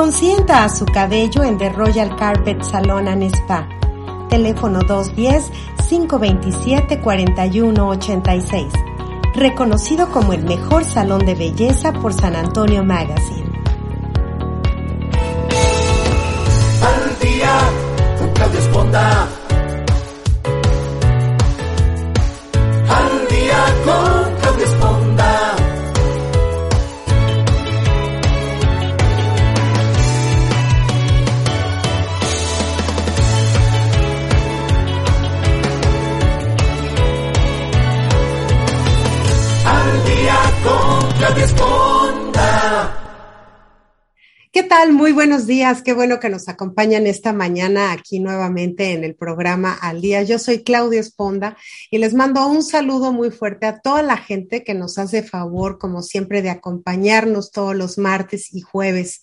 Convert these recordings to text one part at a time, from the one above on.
Consienta a su cabello en The Royal Carpet Salon and Spa. Teléfono 210-527-4186. Reconocido como el mejor salón de belleza por San Antonio Magazine. Al día Muy buenos días. Qué bueno que nos acompañan esta mañana aquí nuevamente en el programa Al Día. Yo soy Claudia Esponda y les mando un saludo muy fuerte a toda la gente que nos hace favor, como siempre, de acompañarnos todos los martes y jueves.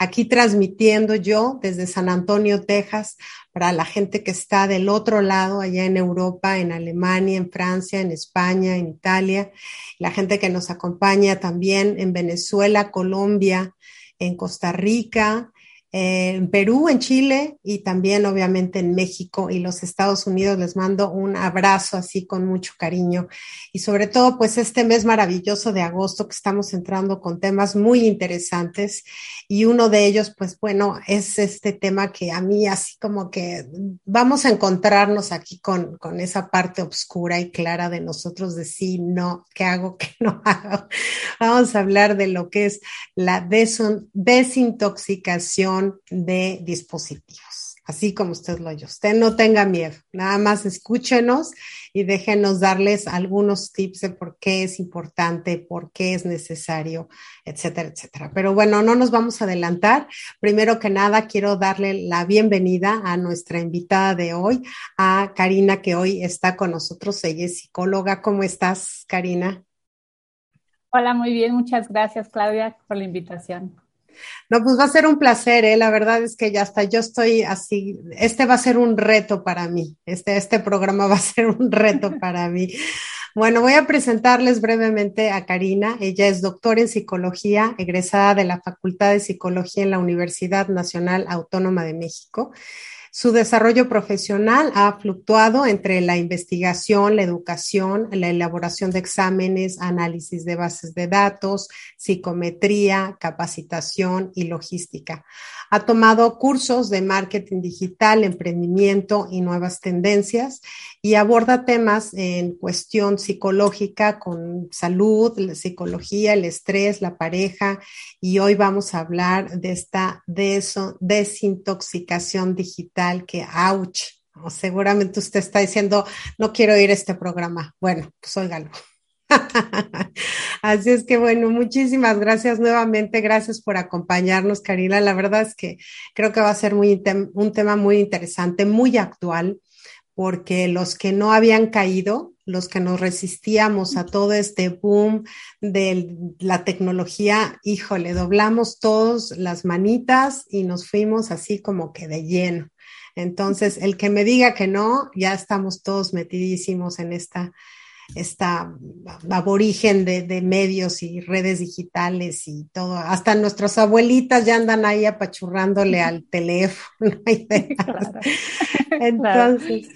Aquí transmitiendo yo desde San Antonio, Texas, para la gente que está del otro lado, allá en Europa, en Alemania, en Francia, en España, en Italia, la gente que nos acompaña también en Venezuela, Colombia, en Costa Rica, en Perú, en Chile y también obviamente en México y los Estados Unidos. Les mando un abrazo así con mucho cariño y sobre todo pues este mes maravilloso de agosto que estamos entrando con temas muy interesantes y uno de ellos pues bueno es este tema que a mí así como que vamos a encontrarnos aquí con, con esa parte oscura y clara de nosotros de sí, no, qué hago, qué no hago. Vamos a hablar de lo que es la desintoxicación de dispositivos, así como usted lo oye. Usted no tenga miedo, nada más escúchenos y déjenos darles algunos tips de por qué es importante, por qué es necesario, etcétera, etcétera. Pero bueno, no nos vamos a adelantar. Primero que nada, quiero darle la bienvenida a nuestra invitada de hoy, a Karina, que hoy está con nosotros. Ella es psicóloga. ¿Cómo estás, Karina? Hola, muy bien. Muchas gracias, Claudia, por la invitación. No, pues va a ser un placer, ¿eh? La verdad es que ya está, yo estoy así, este va a ser un reto para mí, este, este programa va a ser un reto para mí. Bueno, voy a presentarles brevemente a Karina. Ella es doctora en psicología, egresada de la Facultad de Psicología en la Universidad Nacional Autónoma de México. Su desarrollo profesional ha fluctuado entre la investigación, la educación, la elaboración de exámenes, análisis de bases de datos, psicometría, capacitación y logística. Ha tomado cursos de marketing digital, emprendimiento y nuevas tendencias y aborda temas en cuestión psicológica con salud, la psicología, el estrés, la pareja y hoy vamos a hablar de esta desintoxicación digital que, ouch, seguramente usted está diciendo, no quiero ir a este programa. Bueno, pues óigalo. Así es que bueno, muchísimas gracias nuevamente, gracias por acompañarnos, Karina. La verdad es que creo que va a ser muy, un tema muy interesante, muy actual, porque los que no habían caído, los que nos resistíamos a todo este boom de la tecnología, híjole, doblamos todos las manitas y nos fuimos así como que de lleno. Entonces, el que me diga que no, ya estamos todos metidísimos en esta esta aborigen de, de, medios y redes digitales y todo. Hasta nuestras abuelitas ya andan ahí apachurrándole al teléfono. Claro. Entonces,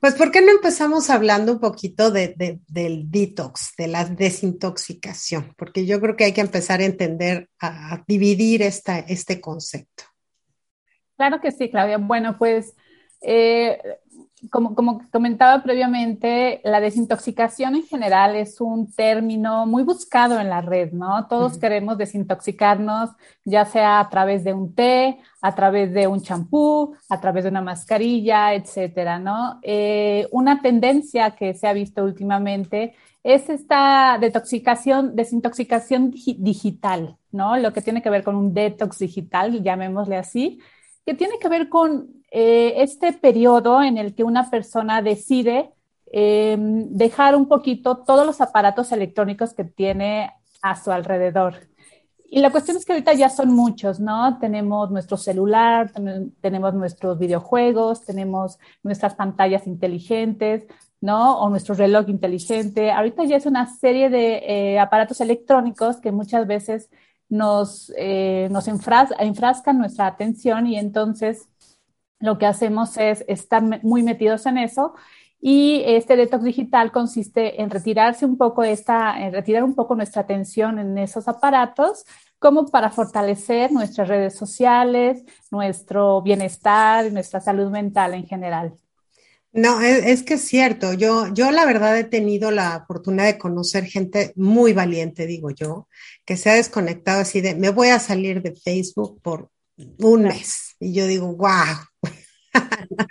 pues, ¿por qué no empezamos hablando un poquito de, de, del detox, de la desintoxicación? Porque yo creo que hay que empezar a entender, a, a dividir esta, este concepto. Claro que sí, Claudia. Bueno, pues eh, como, como, comentaba previamente, la desintoxicación en general es un término muy buscado en la red, ¿no? Todos uh -huh. queremos desintoxicarnos, ya sea a través de un té, a través de un champú, a través de una mascarilla, etcétera, ¿no? Eh, una tendencia que se ha visto últimamente es esta detoxicación, desintoxicación digital, ¿no? Lo que tiene que ver con un detox digital, llamémosle así, que tiene que ver con eh, este periodo en el que una persona decide eh, dejar un poquito todos los aparatos electrónicos que tiene a su alrededor. Y la cuestión es que ahorita ya son muchos, ¿no? Tenemos nuestro celular, tenemos nuestros videojuegos, tenemos nuestras pantallas inteligentes, ¿no? O nuestro reloj inteligente. Ahorita ya es una serie de eh, aparatos electrónicos que muchas veces nos, eh, nos enfrascan nuestra atención y entonces lo que hacemos es estar muy metidos en eso y este detox digital consiste en retirarse un poco esta, en retirar un poco nuestra atención en esos aparatos como para fortalecer nuestras redes sociales, nuestro bienestar, nuestra salud mental en general. No, es, que es cierto. Yo, yo la verdad he tenido la fortuna de conocer gente muy valiente, digo yo, que se ha desconectado así de, me voy a salir de Facebook por un mes. Y yo digo, wow.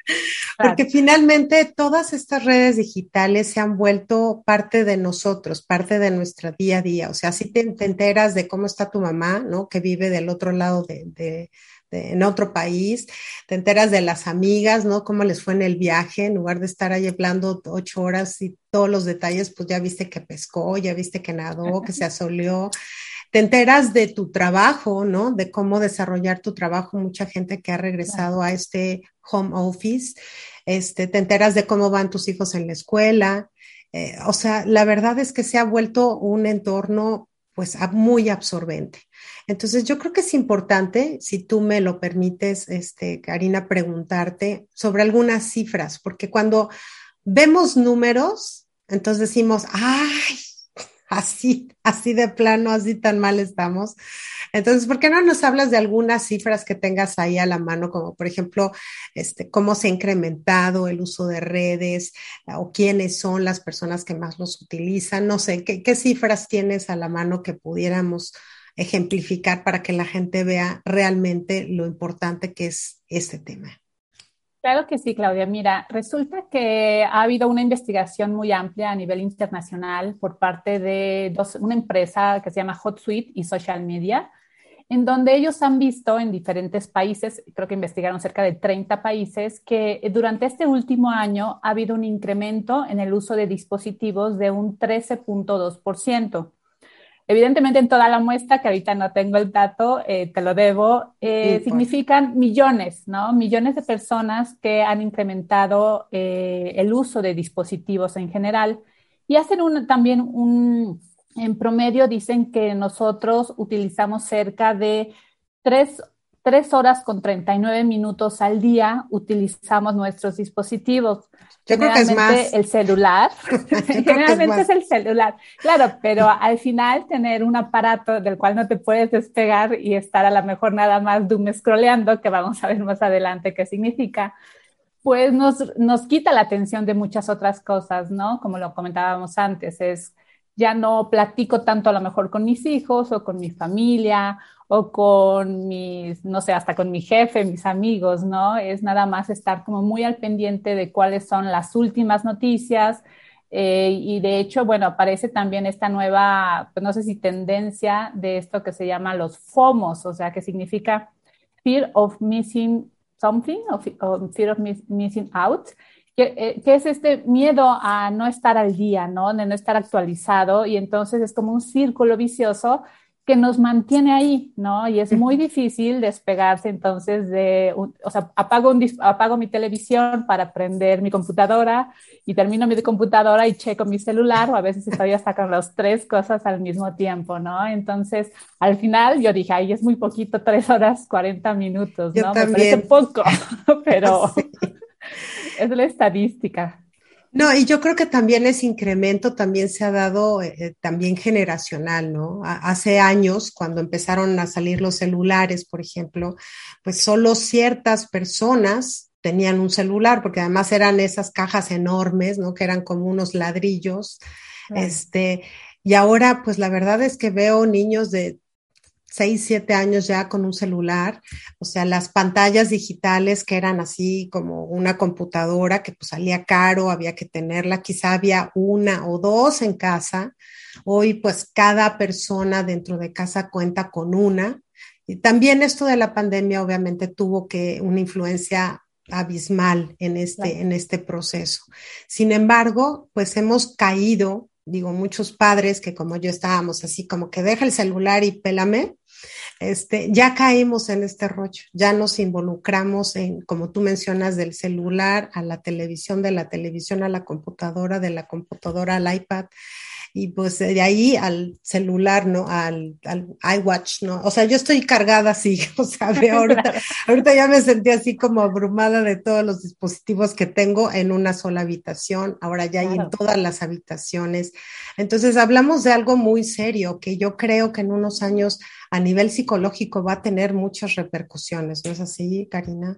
Porque finalmente todas estas redes digitales se han vuelto parte de nosotros, parte de nuestra día a día. O sea, si te, enteras de cómo está tu mamá, ¿no? Que vive del otro lado de en otro país, te enteras de las amigas, ¿no? Cómo les fue en el viaje, en lugar de estar ahí hablando ocho horas y todos los detalles, pues ya viste que pescó, ya viste que nadó, que se asoleó. Te enteras de tu trabajo, ¿no? De cómo desarrollar tu trabajo. Mucha gente que ha regresado a este home office, este, te enteras de cómo van tus hijos en la escuela. Eh, o sea, la verdad es que se ha vuelto un entorno pues muy absorbente. Entonces, yo creo que es importante, si tú me lo permites, este, Karina, preguntarte sobre algunas cifras, porque cuando vemos números, entonces decimos, ay, así, así de plano, así tan mal estamos. Entonces, ¿por qué no nos hablas de algunas cifras que tengas ahí a la mano, como por ejemplo, este, cómo se ha incrementado el uso de redes o quiénes son las personas que más los utilizan? No sé, ¿qué, qué cifras tienes a la mano que pudiéramos ejemplificar para que la gente vea realmente lo importante que es este tema. Claro que sí, Claudia. Mira, resulta que ha habido una investigación muy amplia a nivel internacional por parte de una empresa que se llama HotSuite y Social Media, en donde ellos han visto en diferentes países, creo que investigaron cerca de 30 países, que durante este último año ha habido un incremento en el uso de dispositivos de un 13.2%. Evidentemente en toda la muestra, que ahorita no tengo el dato, eh, te lo debo, eh, significan millones, ¿no? Millones de personas que han incrementado eh, el uso de dispositivos en general y hacen un, también un, en promedio dicen que nosotros utilizamos cerca de tres tres horas con 39 minutos al día utilizamos nuestros dispositivos. Yo creo que es más. El celular. Generalmente es, el celular. Claro, pero al final tener un aparato del cual no te puedes despegar y estar a lo mejor nada más doom scrolleando, que vamos a ver más adelante qué significa, pues nos, nos quita la atención de muchas otras cosas, ¿no? Como lo comentábamos antes, es ya no platico tanto a lo mejor con mis hijos o con mi familia o con mis, no sé, hasta con mi jefe, mis amigos, ¿no? Es nada más estar como muy al pendiente de cuáles son las últimas noticias. Eh, y de hecho, bueno, aparece también esta nueva, pues no sé si tendencia de esto que se llama los FOMOS, o sea, que significa Fear of Missing Something, o Fear of Missing Out, que, eh, que, es este miedo a no estar al día, ¿no? De no estar actualizado y entonces es como un círculo vicioso que nos mantiene ahí, ¿no? Y es muy difícil despegarse entonces de, o sea, apago, un, apago mi televisión para prender mi computadora y termino mi computadora y checo mi celular o a veces estoy hasta con las tres cosas al mismo tiempo, ¿no? Entonces, al final yo dije, ay, es muy poquito, tres horas, 40 minutos, ¿no? Me parece poco, pero es la estadística. No, y yo creo que también ese incremento también se ha dado eh, eh, también generacional, ¿no? hace años, cuando empezaron a salir los celulares, por ejemplo, pues solo ciertas personas tenían un celular, porque además eran esas cajas enormes, ¿no? Que eran como unos ladrillos. Este, y ahora, pues la verdad es que veo niños de seis, siete años ya con un celular, o sea, las pantallas digitales que eran así como una computadora que pues salía caro, había que tenerla, quizá había una o dos en casa, hoy pues cada persona dentro de casa cuenta con una. Y también esto de la pandemia obviamente tuvo que una influencia abismal en este, en este proceso. Sin embargo, pues hemos caído digo, muchos padres que como yo estábamos así como que deja el celular y pélame, este, ya caímos en este rollo, ya nos involucramos en, como tú mencionas, del celular a la televisión, de la televisión a la computadora, de la computadora al iPad. Y pues de ahí al celular, ¿no? Al, al iWatch, ¿no? O sea, yo estoy cargada así, o sea, ahorita, ahorita ya me sentí así como abrumada de todos los dispositivos que tengo en una sola habitación, ahora ya hay en todas las habitaciones. Entonces, hablamos de algo muy serio que yo creo que en unos años a nivel psicológico va a tener muchas repercusiones, ¿no es así, Karina?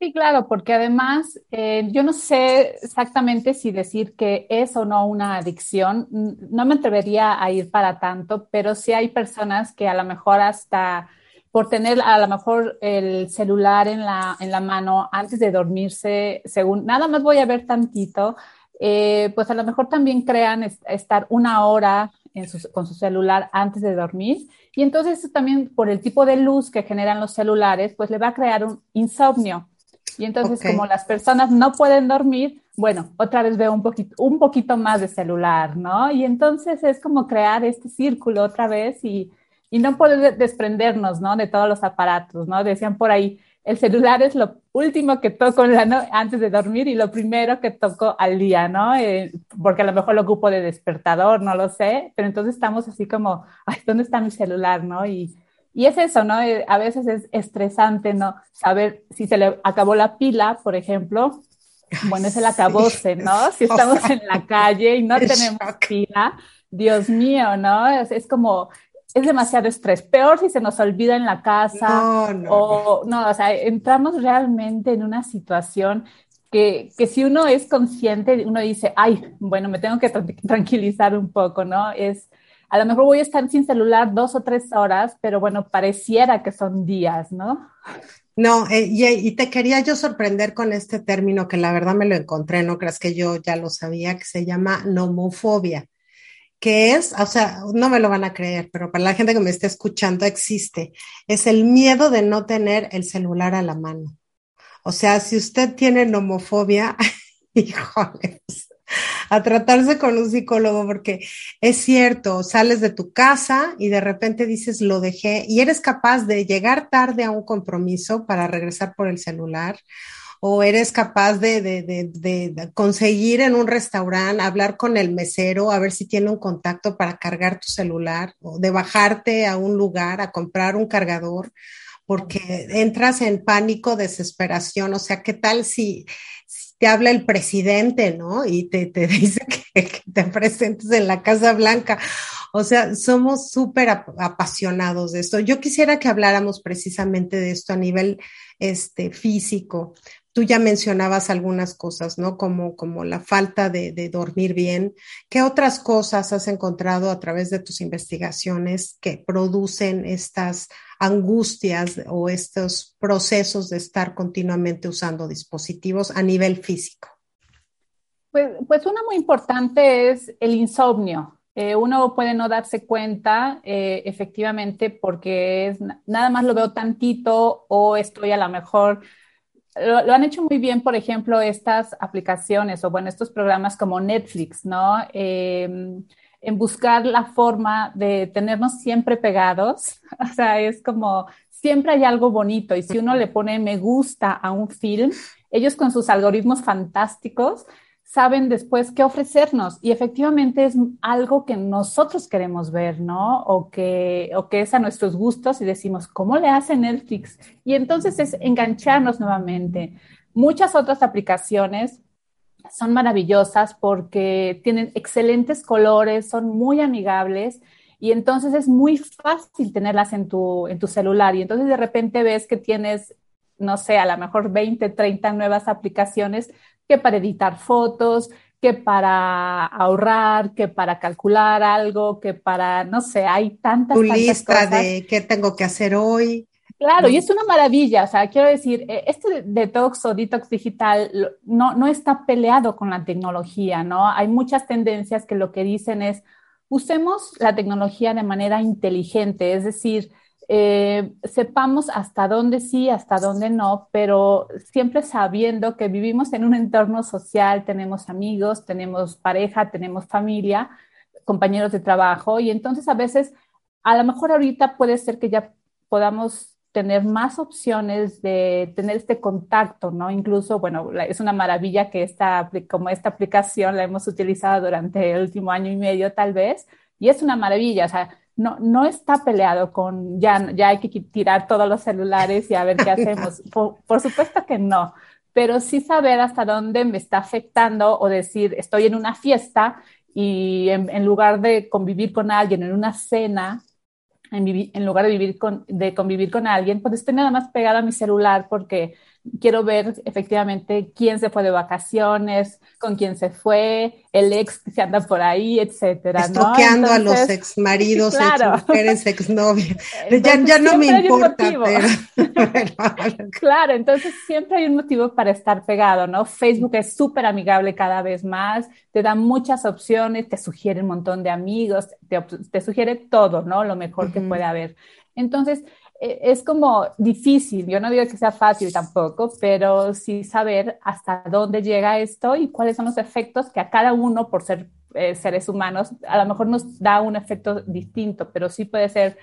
Sí, claro, porque además eh, yo no sé exactamente si decir que es o no una adicción, no me atrevería a ir para tanto, pero sí hay personas que a lo mejor hasta por tener a lo mejor el celular en la, en la mano antes de dormirse, según nada más voy a ver tantito, eh, pues a lo mejor también crean estar una hora con su celular antes de dormir. Y entonces también por el tipo de luz que generan los celulares, pues le va a crear un insomnio. Y entonces, como las personas no pueden dormir, bueno, otra vez veo un poquito, un poquito más de celular, ¿no? Y entonces es como crear este círculo otra vez y, y no poder desprendernos, ¿no? De todos los aparatos, ¿no? Decían por ahí, el celular es lo último que toco en la antes de dormir y lo primero que toco al día, ¿no? Eh, porque a lo mejor lo ocupo de despertador, no lo sé, pero entonces estamos así como, ay, ¿dónde está mi celular, no? Y, y es eso, ¿no? Eh, a veces es estresante, ¿no? Saber si se le acabó la pila, por ejemplo. Bueno, es el acabose, ¿no? Si estamos en la calle y no tenemos pila, Dios mío, ¿no? Es, como, es demasiado estrés. Peor si se nos olvida en la casa. No, no. O, no, o sea, entramos realmente en una situación que, que, si uno es consciente, uno dice, ay, bueno, me tengo que tranquilizar un poco, ¿no? Es, a lo mejor voy a estar sin celular dos o tres horas, pero bueno, pareciera que son días, ¿no? No, eh, y, te quería yo sorprender con este término que la verdad me lo encontré, no creas que yo ya lo sabía, que se llama nomofobia, que es, o sea, no me lo van a creer, pero para la gente que me esté escuchando existe, es el miedo de no tener el celular a la mano. O sea, si usted tiene nomofobia, híjole, a tratarse con un psicólogo, porque es cierto, sales de tu casa y de repente dices, lo dejé, y eres capaz de llegar tarde a un compromiso para regresar por el celular, o eres capaz de, de, de, conseguir en un restaurante, hablar con el mesero, a ver si tiene un contacto para cargar tu celular, o de bajarte a un lugar a comprar un cargador, porque entras en pánico, desesperación, o sea, ¿qué tal si te habla el presidente, ¿no? Y te, te dice que, te presentes en la Casa Blanca. O sea, somos súper apasionados de esto. Yo quisiera que habláramos precisamente de esto a nivel este, físico. Tú ya mencionabas algunas cosas, ¿no? Como, como la falta de, dormir bien. ¿Qué otras cosas has encontrado a través de tus investigaciones que producen estas angustias o estos procesos de estar continuamente usando dispositivos a nivel físico? Pues, pues una muy importante es el insomnio. Eh, uno puede no darse cuenta eh, efectivamente porque es, nada más lo veo tantito o estoy a lo mejor lo, han hecho muy bien, por ejemplo, estas aplicaciones o bueno, estos programas como Netflix, ¿no? Eh, en buscar la forma de tenernos siempre pegados. O sea, es como siempre hay algo bonito y si uno le pone me gusta a un film, ellos con sus algoritmos fantásticos saben después qué ofrecernos y efectivamente es algo que nosotros queremos ver, ¿no? O que, o que es a nuestros gustos y decimos, ¿cómo le hace Netflix? Y entonces es engancharnos nuevamente. Muchas otras aplicaciones son maravillosas porque tienen excelentes colores, son muy amigables y entonces es muy fácil tenerlas en tu, en tu celular y entonces de repente ves que tienes, no sé, a lo mejor 20, 30 nuevas aplicaciones que para editar fotos, que para ahorrar, que para calcular algo, que para, no sé, hay tantas, tu lista de qué tengo que hacer hoy. Claro, y es una maravilla, o sea, quiero decir, eh, este detox o detox digital no, no está peleado con la tecnología, ¿no? Hay muchas tendencias que lo que dicen es, usemos la tecnología de manera inteligente, es decir, eh, sepamos hasta dónde sí, hasta dónde no, pero siempre sabiendo que vivimos en un entorno social, tenemos amigos, tenemos pareja, tenemos familia, compañeros de trabajo, y entonces a veces, a lo mejor ahorita puede ser que ya podamos tener más opciones de tener este contacto, ¿no? Incluso, bueno, es una maravilla que esta, como esta aplicación la hemos utilizado durante el último año y medio tal vez, y es una maravilla, o sea, no, no está peleado con ya, ya hay que tirar todos los celulares y a ver qué hacemos. por, supuesto que no, pero sí saber hasta dónde me está afectando o decir, estoy en una fiesta y en, lugar de convivir con alguien en una cena, en, en lugar de, vivir con, de convivir con alguien, pues estoy nada más pegado a mi celular porque quiero ver efectivamente quién se fue de vacaciones, con quién se fue, el ex que se anda por ahí, etcétera. Estoqueando a los ex maridos, claro. ex mujeres, ex novias. Ya, ya, no me importa. Pero... claro, entonces siempre hay un motivo para estar pegado, ¿no? Facebook es súper amigable cada vez más, te da muchas opciones, te sugiere un montón de amigos, te, te sugiere todo, ¿no? Lo mejor que puede haber. Entonces, es como difícil, yo no digo que sea fácil tampoco, pero sí saber hasta dónde llega esto y cuáles son los efectos que a cada uno, por ser eh, seres humanos, a lo mejor nos da un efecto distinto, pero sí puede ser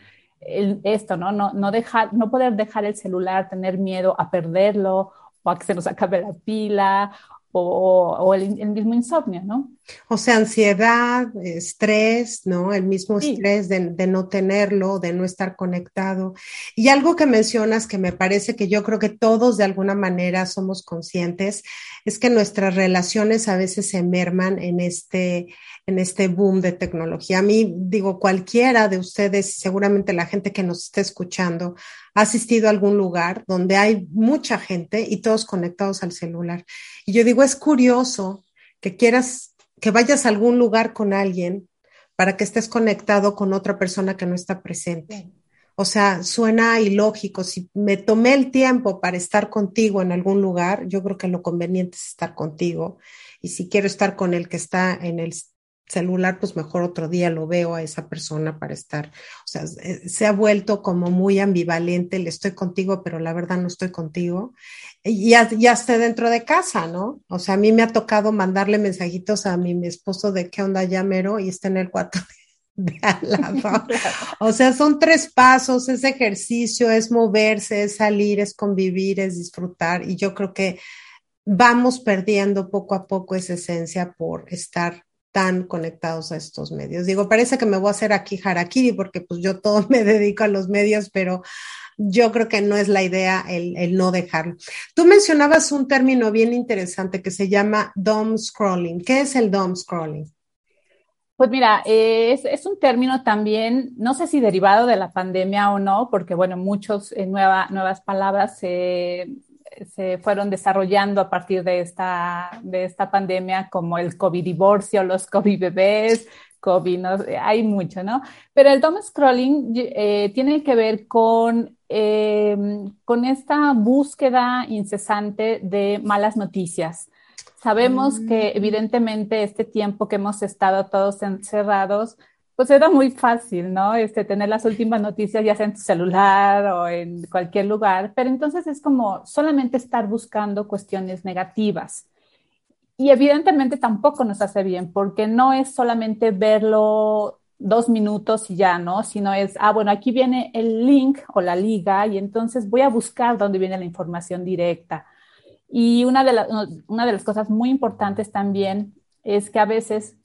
esto, ¿no? No, no, dejar, no poder dejar el celular, tener miedo a perderlo o a que se nos acabe la pila o, el, mismo insomnio, ¿no? O sea, ansiedad, estrés, ¿no? El mismo estrés de, de, no tenerlo, de no estar conectado. Y algo que mencionas que me parece que yo creo que todos de alguna manera somos conscientes, es que nuestras relaciones a veces se merman en este, en este boom de tecnología. A mí, digo, cualquiera de ustedes, seguramente la gente que nos esté escuchando, ha asistido a algún lugar donde hay mucha gente y todos conectados al celular. Y yo digo, es curioso que quieras, que vayas a algún lugar con alguien para que estés conectado con otra persona que no está presente. O sea, suena ilógico. Si me tomé el tiempo para estar contigo en algún lugar, yo creo que lo conveniente es estar contigo. Y si quiero estar con el que está en el celular, pues mejor otro día lo veo a esa persona para estar. O sea, se ha vuelto como muy ambivalente, le estoy contigo, pero la verdad no estoy contigo. Y ya, ya esté dentro de casa, ¿no? O sea, a mí me ha tocado mandarle mensajitos a mi, mi esposo de qué onda ya mero y está en el cuarto de al lado. O sea, son tres pasos, es ejercicio, es moverse, es salir, es convivir, es disfrutar. Y yo creo que vamos perdiendo poco a poco esa esencia por estar tan conectados a estos medios. Digo, parece que me voy a hacer aquí harakiri porque pues yo todo me dedico a los medios, pero yo creo que no es la idea el, el no dejarlo. Tú mencionabas un término bien interesante que se llama dom scrolling. ¿Qué es el dom scrolling? Pues mira, es, es, un término también, no sé si derivado de la pandemia o no, porque bueno, muchos eh, nuevas palabras se se fueron desarrollando a partir de esta, de esta pandemia, como el COVID divorcio, los COVID bebés, COVID, ¿no? hay mucho, ¿no? Pero el doom scrolling eh, tiene que ver con, em, con esta búsqueda incesante de malas noticias. Sabemos que mm. evidentemente este tiempo que hemos estado todos encerrados, pues era muy fácil, ¿no? Este, tener las últimas noticias ya en tu celular o en cualquier lugar, pero entonces es como solamente estar buscando cuestiones negativas. Y evidentemente tampoco nos hace bien, porque no es solamente verlo dos minutos y ya, ¿no? Sino es, ah, bueno, aquí viene el link o la liga y entonces voy a buscar dónde viene la información directa. Y una de las cosas muy importantes también es que a veces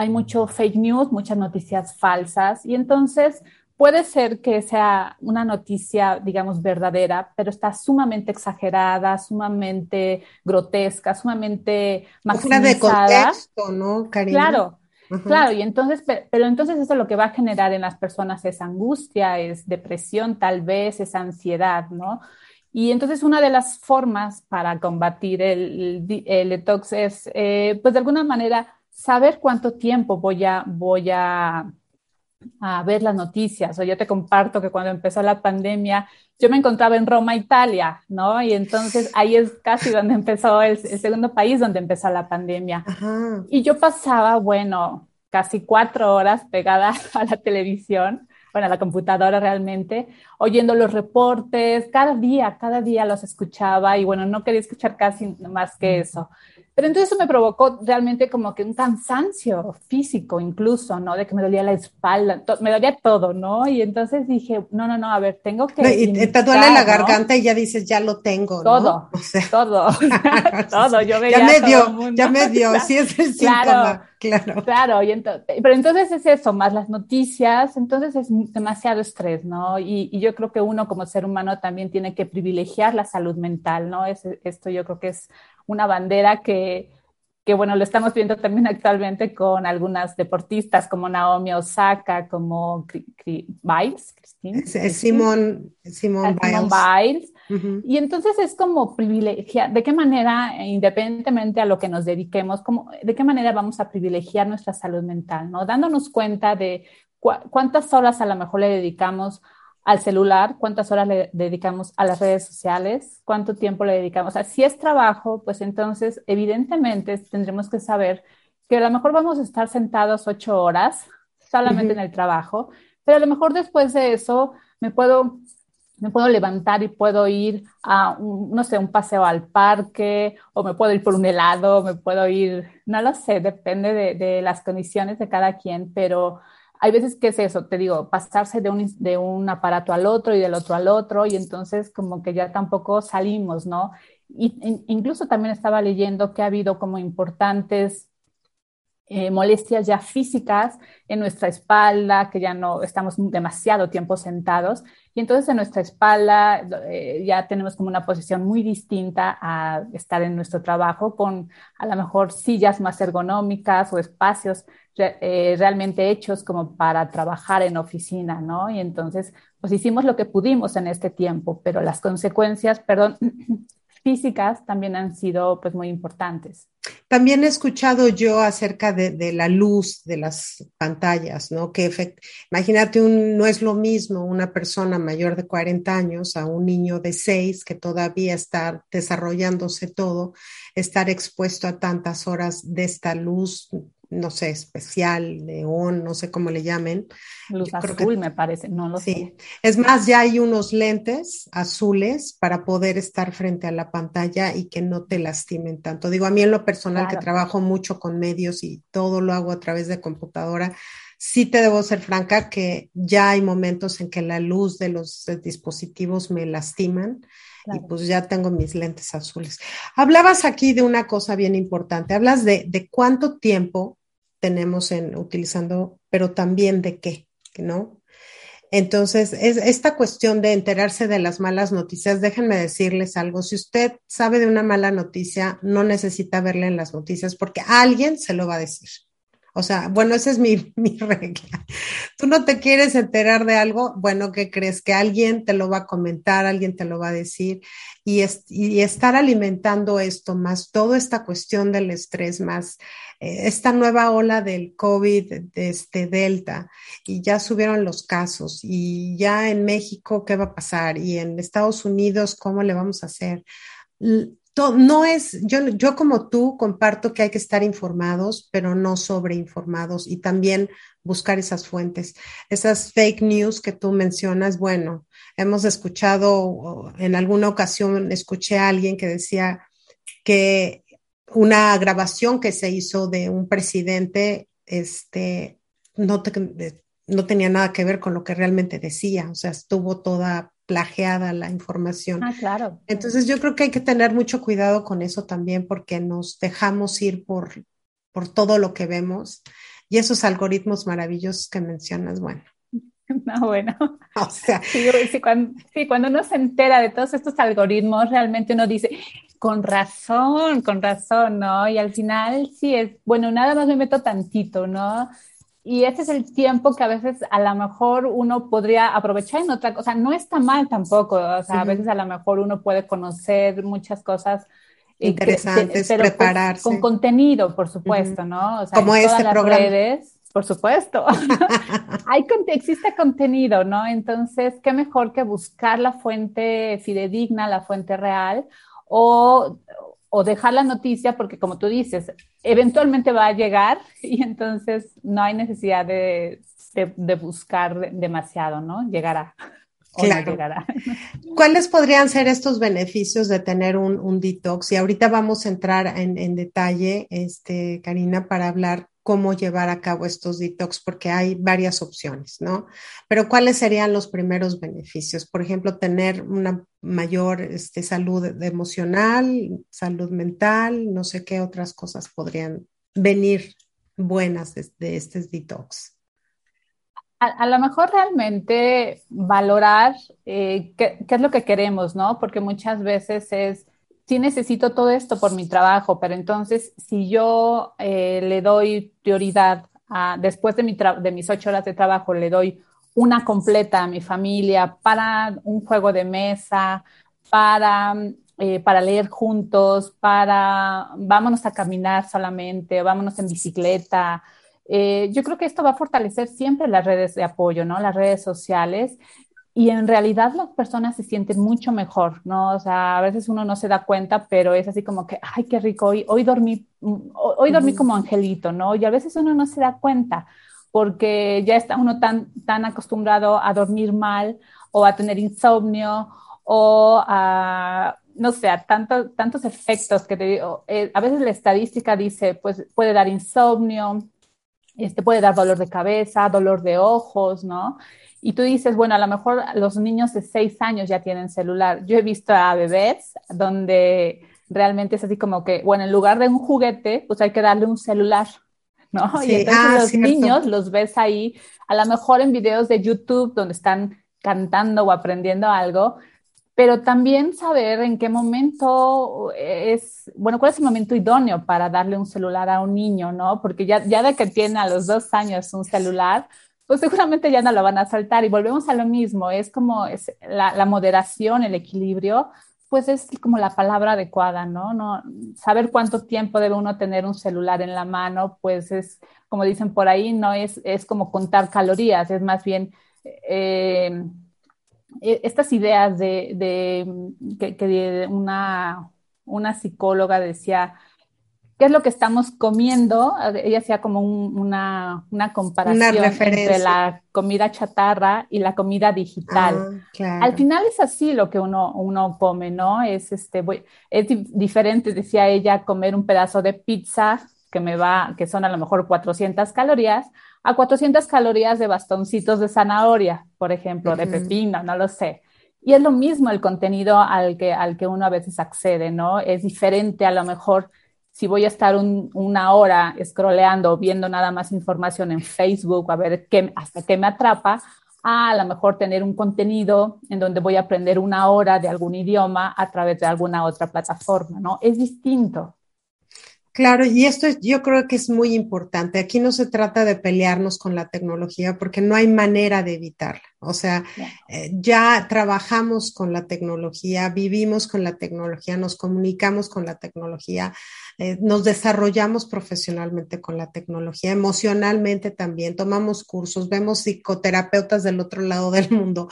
hay mucho fake news, muchas noticias falsas y entonces puede ser que sea una noticia, digamos, verdadera, pero está sumamente exagerada, sumamente grotesca, sumamente maximizada. de contexto, ¿no, Karina? Claro, Claro, y entonces, pero entonces eso lo que va a generar en las personas es angustia, es depresión, tal vez, es ansiedad, ¿no? Y entonces una de las formas para combatir el, detox es, eh, pues de alguna manera, saber cuánto tiempo voy a, voy a, a, ver las noticias. O yo te comparto que cuando empezó la pandemia, yo me encontraba en Roma, Italia, ¿no? Y entonces ahí es casi donde empezó el, segundo país donde empezó la pandemia. Y yo pasaba, bueno, casi cuatro horas pegada a la televisión bueno, a la computadora realmente, oyendo los reportes, cada día, cada día los escuchaba y bueno, no quería escuchar casi más que eso. Pero entonces eso me provocó realmente como que un cansancio físico incluso, ¿no? De que me dolía la espalda, me dolía todo, ¿no? Y entonces dije, no, no, no, a ver, tengo que... y te duele la garganta y ya dices, ya lo tengo, Todo, todo, todo. Yo veía ya me dio, ya me dio, sí es el síntoma. Claro. Claro, y entonces, pero entonces es eso, más las noticias, entonces es demasiado estrés, ¿no? Y, y, yo creo que uno como ser humano también tiene que privilegiar la salud mental, ¿no? Es, esto yo creo que es una bandera que, que, bueno, lo estamos viendo también actualmente con algunas deportistas como Naomi Osaka, como Biles, Simón, Simón Biles. Y entonces es como privilegiar, de qué manera, independientemente a lo que nos dediquemos, como, de qué manera vamos a privilegiar nuestra salud mental, ¿no? Dándonos cuenta de cuántas horas a lo mejor le dedicamos al celular, cuántas horas le dedicamos a las redes sociales, cuánto tiempo le dedicamos. O si es trabajo, pues entonces evidentemente tendremos que saber que a lo mejor vamos a estar sentados ocho horas solamente en el trabajo, pero a lo mejor después de eso me puedo me puedo levantar y puedo ir a, un, no sé, un paseo al parque, o me puedo ir por un helado, me puedo ir, no lo sé, depende de, de las condiciones de cada quien, pero hay veces que es eso, te digo, pasarse de un, de un aparato al otro y del otro al otro, y entonces como que ya tampoco salimos, ¿no? Y incluso también estaba leyendo que ha habido como importantes eh, molestias ya físicas en nuestra espalda, que ya no estamos demasiado tiempo sentados, y entonces en nuestra espalda eh, ya tenemos como una posición muy distinta a estar en nuestro trabajo con a lo mejor sillas más ergonómicas o espacios eh, realmente hechos como para trabajar en oficina, ¿no? Y entonces, pues hicimos lo que pudimos en este tiempo, pero las consecuencias, perdón, físicas también han sido pues muy importantes. También he escuchado yo acerca de, la luz de las pantallas, ¿no? Que imagínate, no es lo mismo una persona mayor de 40 años a un niño de 6 que todavía está desarrollándose todo, estar expuesto a tantas horas de esta luz no sé, especial, neón, no sé cómo le llamen. Luz azul, me parece, no lo sí. sé. Es más, ya hay unos lentes azules para poder estar frente a la pantalla y que no te lastimen tanto. Digo, a mí en lo personal, que trabajo mucho con medios y todo lo hago a través de computadora, sí te debo ser franca que ya hay momentos en que la luz de los dispositivos me lastiman y pues ya tengo mis lentes azules. Hablabas aquí de una cosa bien importante, hablas de, de cuánto tiempo tenemos en utilizando, pero también de qué, ¿no? Entonces, es esta cuestión de enterarse de las malas noticias, déjenme decirles algo, si usted sabe de una mala noticia, no necesita verla en las noticias porque alguien se lo va a decir. O sea, bueno, esa es mi, mi, regla. Tú no te quieres enterar de algo, bueno, ¿qué crees? Que alguien te lo va a comentar, alguien te lo va a decir y, y estar alimentando esto más, toda esta cuestión del estrés más, eh, esta nueva ola del COVID, de este Delta, y ya subieron los casos y ya en México, ¿qué va a pasar? Y en Estados Unidos, ¿cómo le vamos a hacer? No es, yo, yo como tú comparto que hay que estar informados, pero no sobreinformados y también buscar esas fuentes. Esas fake news que tú mencionas, bueno, hemos escuchado, en alguna ocasión escuché a alguien que decía que una grabación que se hizo de un presidente, este, no, no tenía nada que ver con lo que realmente decía, o sea, estuvo toda plagiada la información. Ah, claro. Entonces yo creo que hay que tener mucho cuidado con eso también porque nos dejamos ir por, por todo lo que vemos y esos algoritmos maravillosos que mencionas, bueno. No, bueno. O sea. Sí, cuando, sí, cuando uno se entera de todos estos algoritmos, realmente uno dice, con razón, con razón, ¿no? Y al final sí es, bueno, nada más me meto tantito, ¿no? Y ese es el tiempo que a veces a lo mejor uno podría aprovechar en otra cosa. No está mal tampoco, o sea, a veces a lo mejor uno puede conocer muchas cosas eh, interesantes, pues, prepararse. con contenido, por supuesto, ¿no? O sea, Como este programa. Redes, por supuesto. Hay, existe contenido, ¿no? Entonces, qué mejor que buscar la fuente fidedigna, la fuente real, o, o dejar la noticia porque como tú dices, eventualmente va a llegar y entonces no hay necesidad de, de, buscar demasiado, ¿no? Llegará. o no llegará. ¿Cuáles podrían ser estos beneficios de tener un, detox? Y ahorita vamos a entrar en, en, detalle, este, Karina, para hablar cómo llevar a cabo estos detox, porque hay varias opciones, ¿no? Pero ¿cuáles serían los primeros beneficios? Por ejemplo, tener una mayor este, salud emocional, salud mental, no sé qué otras cosas podrían venir buenas de, este detox. A, lo mejor realmente valorar eh, qué, es lo que queremos, ¿no? Porque muchas veces es, sí necesito todo esto por mi trabajo, pero entonces si yo eh, le doy prioridad a, después de, mi de mis ocho horas de trabajo, le doy una completa a mi familia para un juego de mesa, para, eh, para leer juntos, para vámonos a caminar solamente, vámonos en bicicleta. Eh, yo creo que esto va a fortalecer siempre las redes de apoyo, ¿no? Las redes sociales y en realidad las personas se sienten mucho mejor, ¿no? O sea, a veces uno no se da cuenta, pero es así como que, ay, qué rico, hoy, hoy dormí, hoy dormí como angelito, ¿no? Y a veces uno no se da cuenta porque ya está uno tan, tan acostumbrado a dormir mal o a tener insomnio o a, no sé, a tanto, tantos efectos que te digo. Eh, a veces la estadística dice, pues puede dar insomnio, este, puede dar dolor de cabeza, dolor de ojos, ¿no? Y tú dices, bueno, a lo mejor los niños de seis años ya tienen celular. Yo he visto a bebés donde realmente es así como que, bueno, en lugar de un juguete, pues hay que darle un celular, ¿no? y entonces ah, los niños los ves ahí, a lo mejor en videos de YouTube donde están cantando o aprendiendo algo, pero también saber en qué momento es, bueno, cuál es el momento idóneo para darle un celular a un niño, ¿no? Porque ya, ya de que tiene a los dos años un celular, pues seguramente ya no lo van a saltar. Y volvemos a lo mismo, es como es la, moderación, el equilibrio, pues es como la palabra adecuada, ¿no? ¿no? Saber cuánto tiempo debe uno tener un celular en la mano, pues es, como dicen por ahí, no es, es como contar calorías, es más bien... Eh, e, estas ideas de, de que, una, una psicóloga decía, qué es lo que estamos comiendo. Ella hacía como una, una, comparación entre la comida chatarra y la comida digital. Ah, Al final es así lo que uno, uno come, ¿no? Es, este, es diferente, decía ella, comer un pedazo de pizza que me va, que son a lo mejor 400 calorías, a 400 calorías de bastoncitos de zanahoria, por ejemplo, de pepino, no lo sé. Y es lo mismo el contenido al que, al que uno a veces accede, ¿no? Es diferente a lo mejor si voy a estar una hora scrolleando, viendo nada más información en Facebook, a ver qué, hasta qué me atrapa, a, a lo mejor tener un contenido en donde voy a aprender una hora de algún idioma a través de alguna otra plataforma, ¿no? Es distinto. Claro, y esto yo creo que es muy importante. Aquí no se trata de pelearnos con la tecnología porque no hay manera de evitarla. O sea, eh, ya trabajamos con la tecnología, vivimos con la tecnología, nos comunicamos con la tecnología, eh, nos desarrollamos profesionalmente con la tecnología, emocionalmente también, tomamos cursos, vemos psicoterapeutas del otro lado del mundo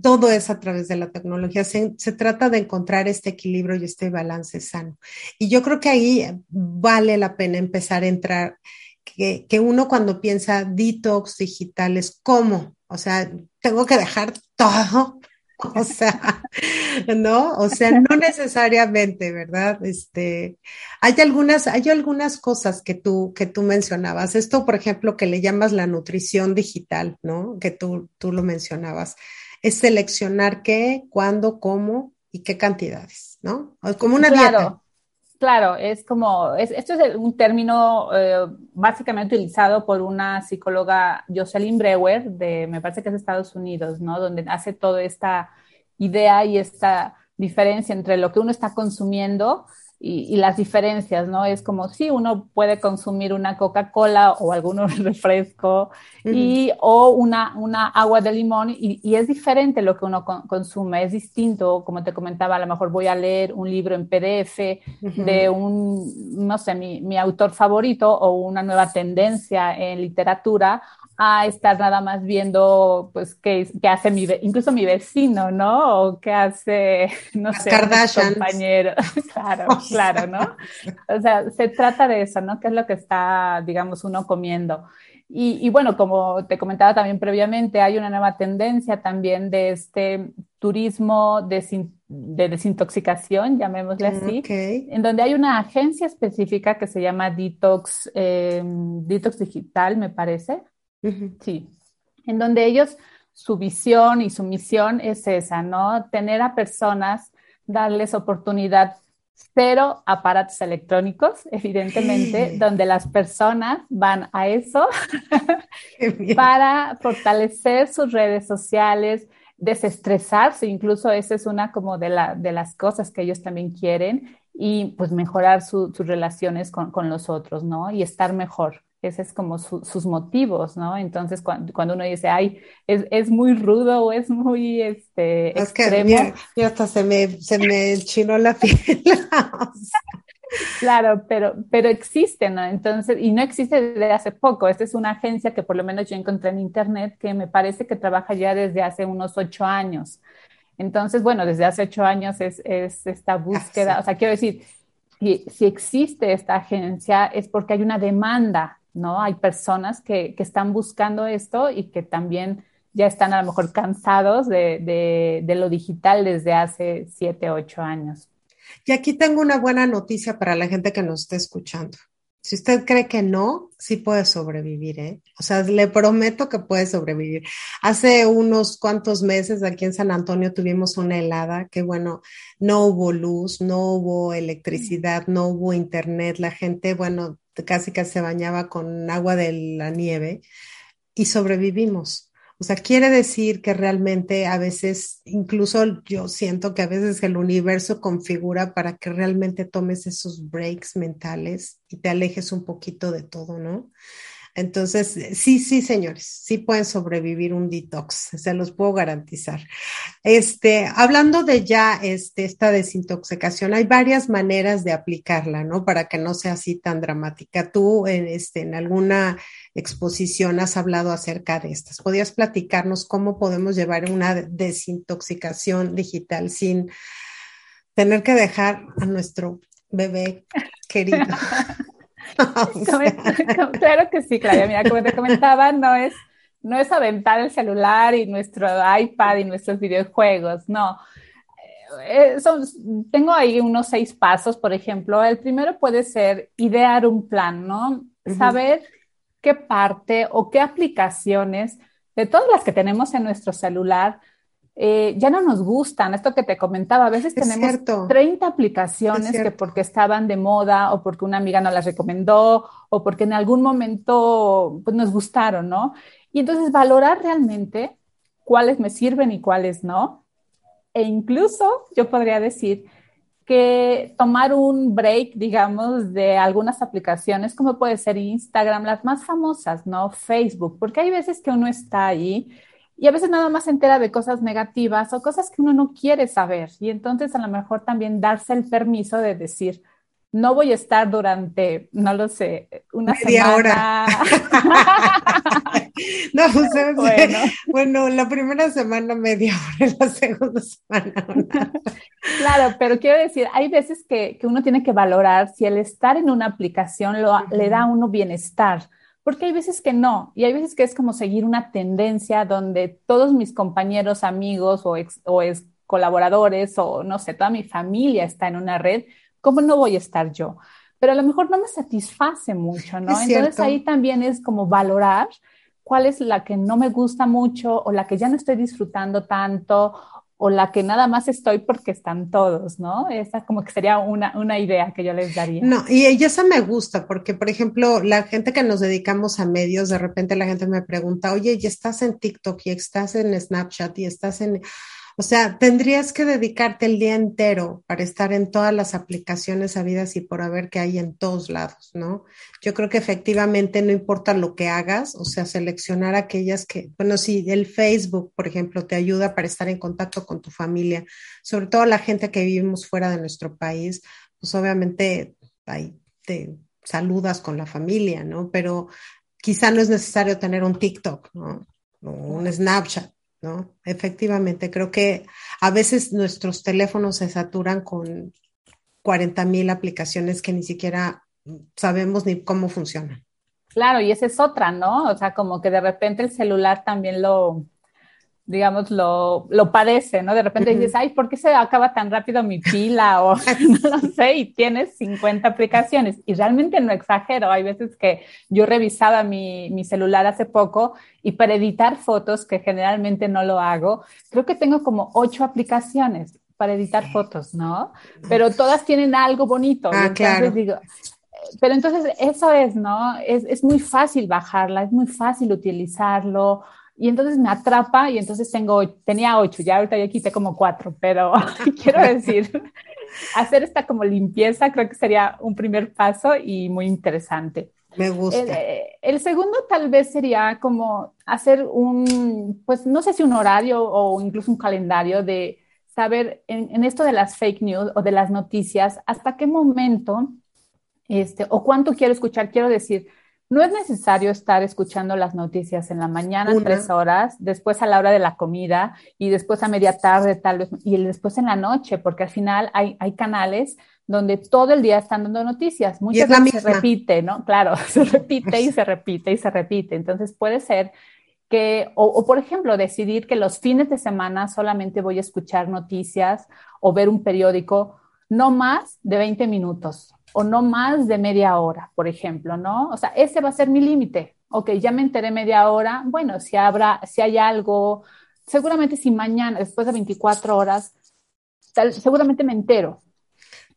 todo es a través de la tecnología. Se, trata de encontrar este equilibrio y este balance sano. Y yo creo que ahí vale la pena empezar a entrar, que, que uno cuando piensa detox digital es cómo, o sea, tengo que dejar todo o sea, ¿no? O sea, no necesariamente, ¿verdad? Este, hay algunas, hay algunas cosas que tú, que tú mencionabas. Esto, por ejemplo, que le llamas la nutrición digital, ¿no? Que tú, tú lo mencionabas es seleccionar qué, cuándo, cómo y qué cantidades, ¿no? Como una claro, dieta. Claro, es como, esto es un término eh, básicamente utilizado por una psicóloga, Jocelyn Brewer, de, me parece que es de Estados Unidos, ¿no? Donde hace toda esta idea y esta diferencia entre lo que uno está consumiendo y, las diferencias, ¿no? Es como si uno puede consumir una Coca-Cola o algún refresco y, o una, una agua de limón y, y, es diferente lo que uno consume, es distinto, como te comentaba, a lo mejor voy a leer un libro en PDF de un, no sé, mi, mi, autor favorito o una nueva tendencia en literatura a estar nada más viendo, pues, qué, qué hace mi, incluso mi vecino, ¿no? O qué hace, no sé, mi compañero. claro, claro, ¿no? O sea, se trata de eso, ¿no? ¿Qué es lo que está, digamos, uno comiendo? Y, bueno, como te comentaba también previamente, hay una nueva tendencia también de este turismo de, desintoxicación, llamémosle así, en donde hay una agencia específica que se llama Detox, em, Detox Digital, me parece. Sí, en donde ellos, su visión y su misión es esa, ¿no? Tener a personas, darles oportunidad cero aparatos electrónicos, evidentemente, donde las personas van a eso para fortalecer sus redes sociales, desestresarse, incluso esa es una como de, la, de las cosas que ellos también quieren y pues mejorar sus relaciones con, con, los otros, ¿no? Y estar mejor. Ese es como sus motivos, ¿no? Entonces, cuando, cuando, uno dice, ay, es, es, muy rudo o es muy este, es extremo. Que, hasta se me, se me chinó la piel. Claro, pero, pero existe, ¿no? Entonces, y no existe desde hace poco. Esta es una agencia que por lo menos yo encontré en Internet que me parece que trabaja ya desde hace unos ocho años. Entonces, bueno, desde hace ocho años es, es esta búsqueda. O sea, quiero decir, si, si existe esta agencia es porque hay una demanda ¿no? Hay personas que, están buscando esto y que también ya están a lo mejor cansados de, lo digital desde hace siete, ocho años. Y aquí tengo una buena noticia para la gente que nos está escuchando. Si usted cree que no, sí puede sobrevivir, ¿eh? O sea, le prometo que puede sobrevivir. Hace unos cuantos meses aquí en San Antonio tuvimos una helada que, bueno, no hubo luz, no hubo electricidad, no hubo internet. La gente, bueno, casi que se bañaba con agua de la nieve y sobrevivimos. O sea, quiere decir que realmente a veces, incluso yo siento que a veces el universo configura para que realmente tomes esos breaks mentales y te alejes un poquito de todo, ¿no? Entonces, sí, sí, señores, sí pueden sobrevivir un detox, se los puedo garantizar. Este, hablando de ya este, esta desintoxicación, hay varias maneras de aplicarla, ¿no? Para que no sea así tan dramática. Tú, en, este, en alguna exposición has hablado acerca de estas. ¿Podrías platicarnos cómo podemos llevar una desintoxicación digital sin tener que dejar a nuestro bebé querido? claro que sí, Claudia. Mira, como te comentaba, no es, no es aventar el celular y nuestro iPad y nuestros videojuegos, no. Eh, tengo ahí unos seis pasos, por ejemplo. El primero puede ser idear un plan, ¿no? Saber qué parte o qué aplicaciones de todas las que tenemos en nuestro celular eh, ya no nos gustan. Esto que te comentaba, a veces tenemos 30 aplicaciones que porque estaban de moda o porque una amiga nos las recomendó o porque en algún momento pues, nos gustaron, ¿no? Y entonces valorar realmente cuáles me sirven y cuáles no. E incluso yo podría decir que tomar un break, digamos, de algunas aplicaciones, como puede ser Instagram, las más famosas, ¿no? Facebook, porque hay veces que uno está ahí y a veces nada más se entera de cosas negativas o cosas que uno no quiere saber. Y entonces a lo mejor también darse el permiso de decir, no voy a estar durante, no lo sé, una Media hora. no, pues, bueno. bueno, la primera semana media hora, la segunda semana. claro, pero quiero decir, hay veces que, que, uno tiene que valorar si el estar en una aplicación lo, le da a uno bienestar porque hay veces que no, y hay veces que es como seguir una tendencia donde todos mis compañeros, amigos o ex, o ex colaboradores o no sé, toda mi familia está en una red, ¿cómo no voy a estar yo? Pero a lo mejor no me satisface mucho, ¿no? Entonces ahí también es como valorar cuál es la que no me gusta mucho o la que ya no estoy disfrutando tanto o la que nada más estoy porque están todos, ¿no? Esa como que sería una, una idea que yo les daría. No, y, y esa me gusta porque, por ejemplo, la gente que nos dedicamos a medios, de repente la gente me pregunta, oye, ¿y estás en TikTok y estás en Snapchat y estás en... O sea, tendrías que dedicarte el día entero para estar en todas las aplicaciones habidas y por haber que hay en todos lados, ¿no? Yo creo que efectivamente no importa lo que hagas, o sea, seleccionar aquellas que, bueno, si el Facebook, por ejemplo, te ayuda para estar en contacto con tu familia, sobre todo la gente que vivimos fuera de nuestro país, pues obviamente ahí te saludas con la familia, ¿no? Pero quizá no es necesario tener un TikTok, ¿no? O un Snapchat, ¿no? Efectivamente, creo que a veces nuestros teléfonos se saturan con 40 mil aplicaciones que ni siquiera sabemos ni cómo funcionan. Claro, y esa es otra, ¿no? O sea, como que de repente el celular también lo, digamos, lo, lo padece, ¿no? De repente dices, ay, ¿por qué se acaba tan rápido mi pila? O no lo sé, y tienes 50 aplicaciones. Y realmente no exagero, hay veces que yo revisaba mi, mi celular hace poco y para editar fotos, que generalmente no lo hago, creo que tengo como ocho aplicaciones para editar fotos, ¿no? Pero todas tienen algo bonito. Ah, entonces claro. digo, pero entonces eso es, ¿no? Es, es muy fácil bajarla, es muy fácil utilizarlo. Y entonces me atrapa y entonces tengo, tenía ocho, ya ahorita ya quité como cuatro, pero quiero decir, hacer esta como limpieza creo que sería un primer paso y muy interesante. Me gusta. El, eh, el, segundo tal vez sería como hacer un, pues no sé si un horario o incluso un calendario de saber en, en esto de las fake news o de las noticias, hasta qué momento este, o cuánto quiero escuchar. Quiero decir, no es necesario estar escuchando las noticias en la mañana Una. tres horas, después a la hora de la comida y después a media tarde tal vez y después en la noche, porque al final hay, hay canales donde todo el día están dando noticias. Muchas veces se repite, ¿no? Claro, se repite y se repite y se repite. Entonces puede ser que, o, o, por ejemplo, decidir que los fines de semana solamente voy a escuchar noticias o ver un periódico no más de 20 minutos o no más de media hora, por ejemplo, ¿no? O sea, ese va a ser mi límite. Ok, ya me enteré media hora, bueno, si habrá, si hay algo, seguramente si mañana, después de 24 horas, tal, seguramente me entero,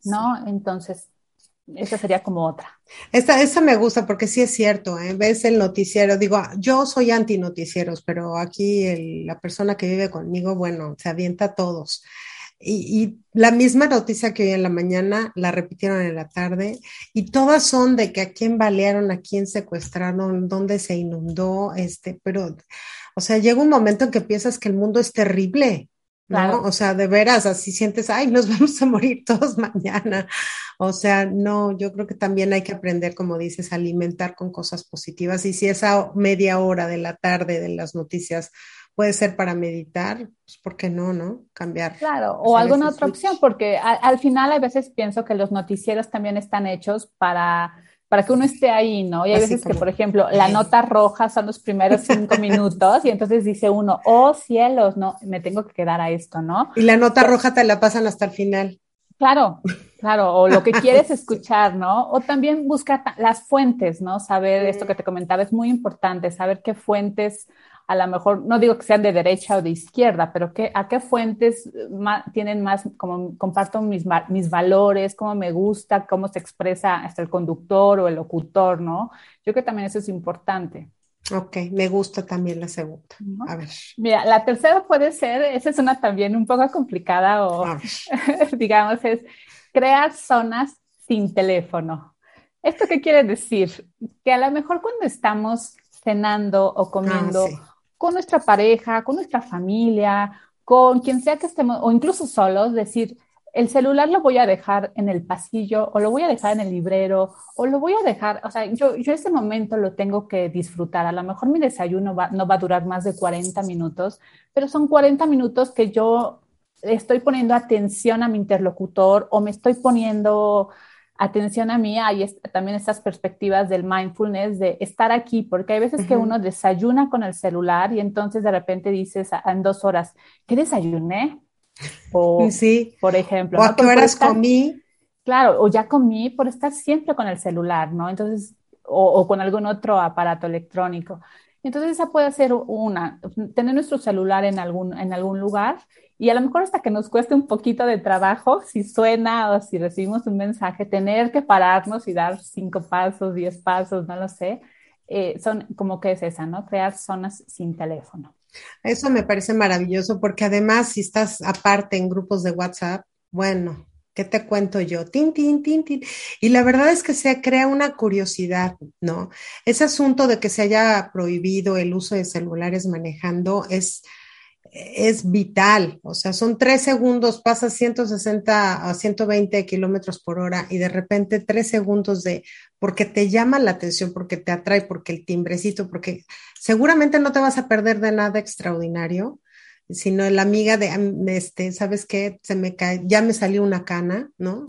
¿no? Sí. Entonces, esa sería como otra. Esta, esta me gusta porque sí es cierto, ¿eh? ves el noticiero, digo, yo soy anti noticieros, pero aquí el, la persona que vive conmigo, bueno, se avienta a todos. Y, y, la misma noticia que hoy en la mañana la repitieron en la tarde y todas son de que a quién balearon, a quién secuestraron, dónde se inundó, este, pero, o sea, llega un momento en que piensas que el mundo es terrible, ¿no? Claro. O sea, de veras, así sientes, ay, nos vamos a morir todos mañana. O sea, no, yo creo que también hay que aprender, como dices, a alimentar con cosas positivas. Y si esa media hora de la tarde de las noticias puede ser para meditar, pues ¿por qué no, no? Cambiar. Claro, o alguna otra switch. opción, porque a, al final a veces pienso que los noticieros también están hechos para, para que uno esté ahí, ¿no? Y hay Así veces como... que, por ejemplo, la nota roja son los primeros cinco minutos y entonces dice uno, oh cielos, no, me tengo que quedar a esto, ¿no? Y la nota Pero, roja te la pasan hasta el final. Claro, claro, o lo que quieres escuchar, ¿no? O también buscar las fuentes, ¿no? Saber esto que te comentaba es muy importante, saber qué fuentes a lo mejor, no digo que sean de derecha o de izquierda, pero que, a qué fuentes más, tienen más, como comparto mis, mis valores, cómo me gusta, cómo se expresa hasta el conductor o el locutor, ¿no? Yo creo que también eso es importante. Ok, me gusta también la segunda. ¿No? A ver. Mira, la tercera puede ser, esa es una también un poco complicada o, digamos, es crear zonas sin teléfono. ¿Esto qué quiere decir? Que a lo mejor cuando estamos cenando o comiendo, ah, sí con nuestra pareja, con nuestra familia, con quien sea que estemos, o incluso solos, decir, el celular lo voy a dejar en el pasillo, o lo voy a dejar en el librero, o lo voy a dejar, o sea, yo, yo ese momento lo tengo que disfrutar. A lo mejor mi desayuno no va a durar más de 40 minutos, pero son 40 minutos que yo estoy poniendo atención a mi interlocutor o me estoy poniendo atención a mí, hay también estas perspectivas del mindfulness, de estar aquí, porque hay veces uh -huh. que uno desayuna con el celular y entonces de repente dices en dos horas, ¿qué desayuné? O, sí. por ejemplo. O a qué horas estar, comí. Claro, o ya comí por estar siempre con el celular, ¿no? Entonces, o, o con algún otro aparato electrónico. Entonces esa puede ser una, tener nuestro celular en algún, en algún lugar y a lo mejor hasta que nos cueste un poquito de trabajo, si suena o si recibimos un mensaje, tener que pararnos y dar cinco pasos, diez pasos, no lo sé, eh, son como que es esa, ¿no? Crear zonas sin teléfono. Eso me parece maravilloso porque además si estás aparte en grupos de WhatsApp, bueno, ¿qué te cuento yo? Tin, tin, tin, tin. Y la verdad es que se crea una curiosidad, ¿no? Ese asunto de que se haya prohibido el uso de celulares manejando es es vital. O sea, son tres segundos, pasas 160 a 120 kilómetros por hora y de repente tres segundos de, porque te llama la atención, porque te atrae, porque el timbrecito, porque seguramente no te vas a perder de nada extraordinario, sino la amiga de, este, ¿sabes qué? Se me cae, ya me salió una cana, ¿no?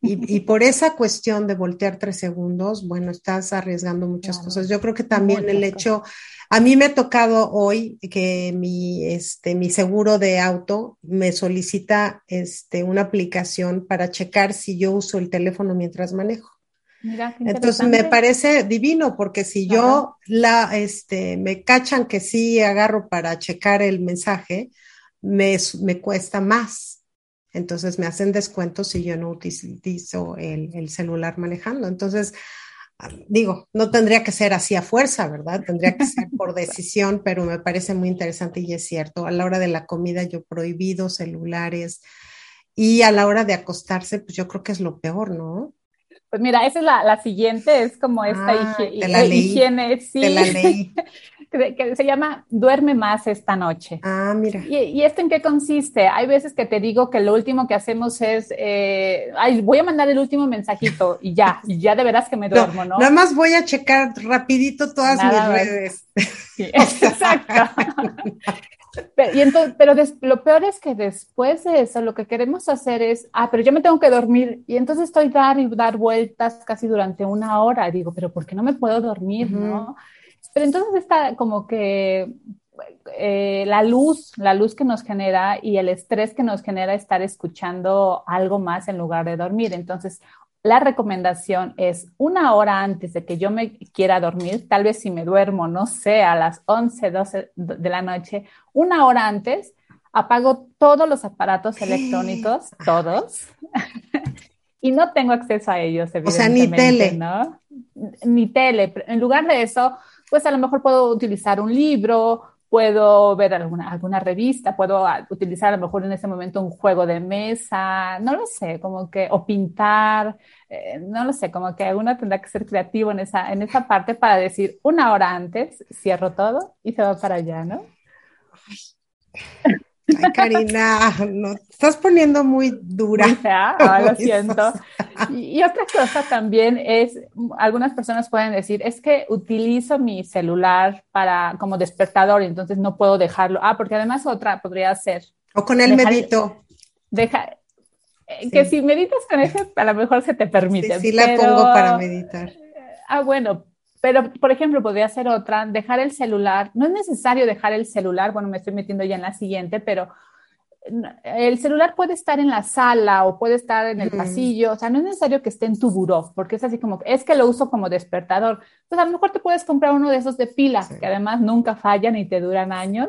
Y, por esa cuestión de voltear tres segundos, bueno, estás arriesgando muchas cosas. Yo creo que también el hecho, a mí me ha tocado hoy que mi, este, mi seguro de auto me solicita este, una aplicación para checar si yo uso el teléfono mientras manejo. Mira, Entonces me parece divino porque si yo la, este, me cachan que sí agarro para checar el mensaje, me, me cuesta más. Entonces me hacen descuentos si yo no utilizo el, el celular manejando. Entonces, digo, no tendría que ser así a fuerza, ¿verdad? Tendría que ser por decisión, pero me parece muy interesante y es cierto. A la hora de la comida yo prohibido celulares y a la hora de acostarse, pues yo creo que es lo peor, ¿no? Pues mira, esa es la, la siguiente, es como esta ah, higiene, sí. la que se llama Duerme más esta noche. Ah, mira. ¿Y, esto en qué consiste? Hay veces que te digo que lo último que hacemos es, eh, ay, voy a mandar el último mensajito y ya, y ya de veras que me duermo, ¿no? Nada más voy a checar rapidito todas mis redes. Sí, exacto. Pero, y entonces, pero lo peor es que después de eso, lo que queremos hacer es, ah, pero yo me tengo que dormir. Y entonces estoy dar y dar vueltas casi durante una hora. Digo, pero ¿por qué no me puedo dormir? ¿no? Pero entonces está como que eh, la luz, la luz que nos genera y el estrés que nos genera estar escuchando algo más en lugar de dormir. Entonces, la recomendación es una hora antes de que yo me quiera dormir, tal vez si me duermo, no sé, a las 11, 12 de la noche, una hora antes, apago todos los aparatos electrónicos, todos, y no tengo acceso a ellos, O sea, ni tele. ¿no? Ni tele. En lugar de eso, pues a lo mejor puedo utilizar un libro, puedo ver alguna, alguna revista, puedo utilizar a lo mejor en ese momento un juego de mesa, no lo sé, como que, o pintar, eh, no lo sé, como que uno tendrá que ser creativo en esa, en esa parte para decir una hora antes, cierro todo y se va para allá, ¿no? Ay, Karina, no, estás poniendo muy dura. Ah, lo siento. Y, otra cosa también es, algunas personas pueden decir, es que utilizo mi celular para como despertador entonces no puedo dejarlo. Ah, porque además otra podría ser. O con el medito. Deja, eh, que si meditas con ese, a lo mejor se te permite. Sí, sí la pongo para meditar. Ah, bueno, pero, por ejemplo, podría ser otra, dejar el celular. No es necesario dejar el celular, bueno, me estoy metiendo ya en la siguiente, pero el celular puede estar en la sala o puede estar en el pasillo, o sea, no es necesario que esté en tu buró, porque es así como, es que lo uso como despertador. Pues a lo mejor te puedes comprar uno de esos de pilas, que además nunca fallan y te duran años,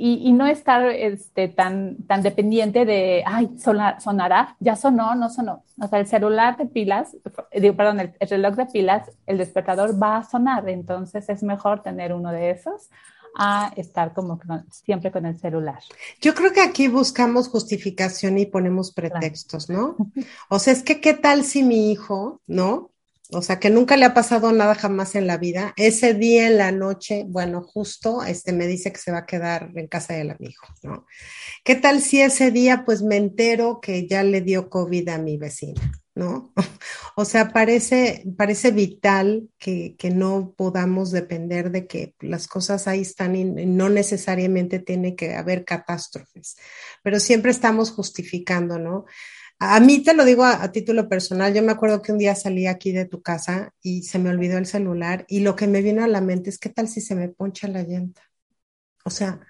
y, no estar este, tan, tan dependiente de, ay, sonará, ya sonó, no sonó. O sea, el celular de pilas, digo, perdón, el, reloj de pilas, el despertador va a sonar, entonces es mejor tener uno de esos a estar como siempre con el celular. Yo creo que aquí buscamos justificación y ponemos pretextos, ¿no? O sea, es que qué tal si mi hijo, ¿no? O sea, que nunca le ha pasado nada jamás en la vida, ese día en la noche, bueno, justo, este me dice que se va a quedar en casa del amigo, ¿no? ¿Qué tal si ese día, pues me entero que ya le dio COVID a mi vecina, ¿no? o sea, parece, parece vital que, que, no podamos depender de que las cosas ahí están y no necesariamente tiene que haber catástrofes, pero siempre estamos justificando, ¿no? A mí te lo digo a, título personal, yo me acuerdo que un día salí aquí de tu casa y se me olvidó el celular y lo que me vino a la mente es qué tal si se me poncha la llanta. O sea,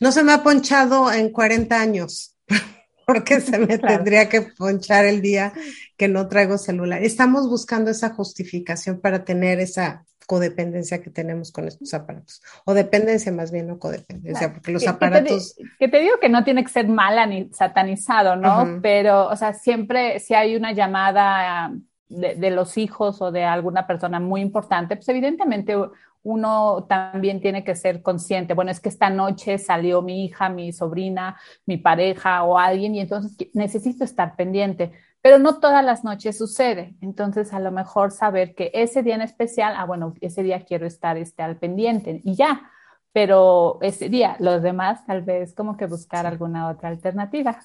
no se me ha ponchado en 40 años, porque se me tendría que ponchar el día que no traigo celular. Estamos buscando esa justificación para tener esa codependencia que tenemos con estos aparatos. O dependencia más bien, no codependencia, porque los aparatos... Que te, digo que no tiene que ser mala ni satanizado, ¿no? Pero, o sea, siempre si hay una llamada de, de, los hijos o de alguna persona muy importante, pues evidentemente uno también tiene que ser consciente, bueno, es que esta noche salió mi hija, mi sobrina, mi pareja o alguien y entonces necesito estar pendiente pero no todas las noches sucede. Entonces, a lo mejor saber que ese día en especial, ah, bueno, ese día quiero estar este, al pendiente y ya. pero ese día, los demás tal vez como que buscar alguna otra alternativa.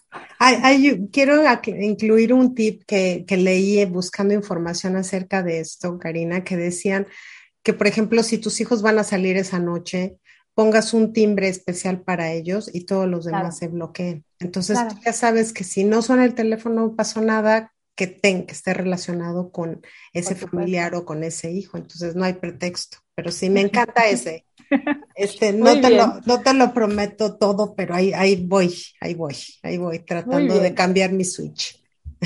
quiero incluir un tip que, que leí buscando información acerca de esto, Karina, que decían que, por ejemplo, si tus hijos van a salir esa noche, pongas un timbre especial para ellos y todos los demás se bloqueen. Entonces, ya sabes que si no suena el teléfono, no pasó nada que, ten, que esté relacionado con ese familiar o con ese hijo. Entonces, no hay pretexto. Pero sí, me encanta ese. Este, no te, lo, no te lo prometo todo, pero ahí, ahí voy, ahí voy, ahí voy, tratando de cambiar mi switch.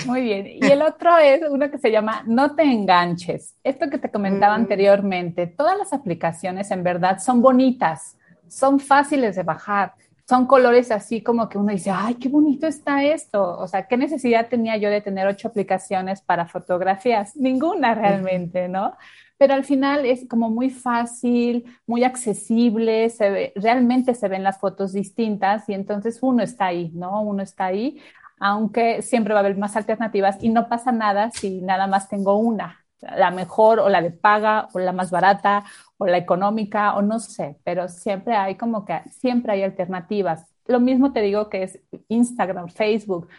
Muy bien. Y el otro es uno que se llama No te enganches. Esto que te comentaba mm. anteriormente, todas las aplicaciones en verdad son bonitas, son fáciles de bajar, son colores así como que uno dice, ay, qué bonito está esto. O sea, ¿qué necesidad tenía yo de tener ocho aplicaciones para fotografías? Ninguna realmente, ¿no? pero al final es como muy fácil, muy accesible, se ve, realmente se ven las fotos distintas y entonces uno está ahí, ¿no? Uno está ahí, aunque siempre va a haber más alternativas y no pasa nada si nada más tengo una, la mejor o la de paga o la más barata o la económica o no sé, pero siempre hay como que siempre hay alternativas. Lo mismo te digo que es Instagram, Facebook,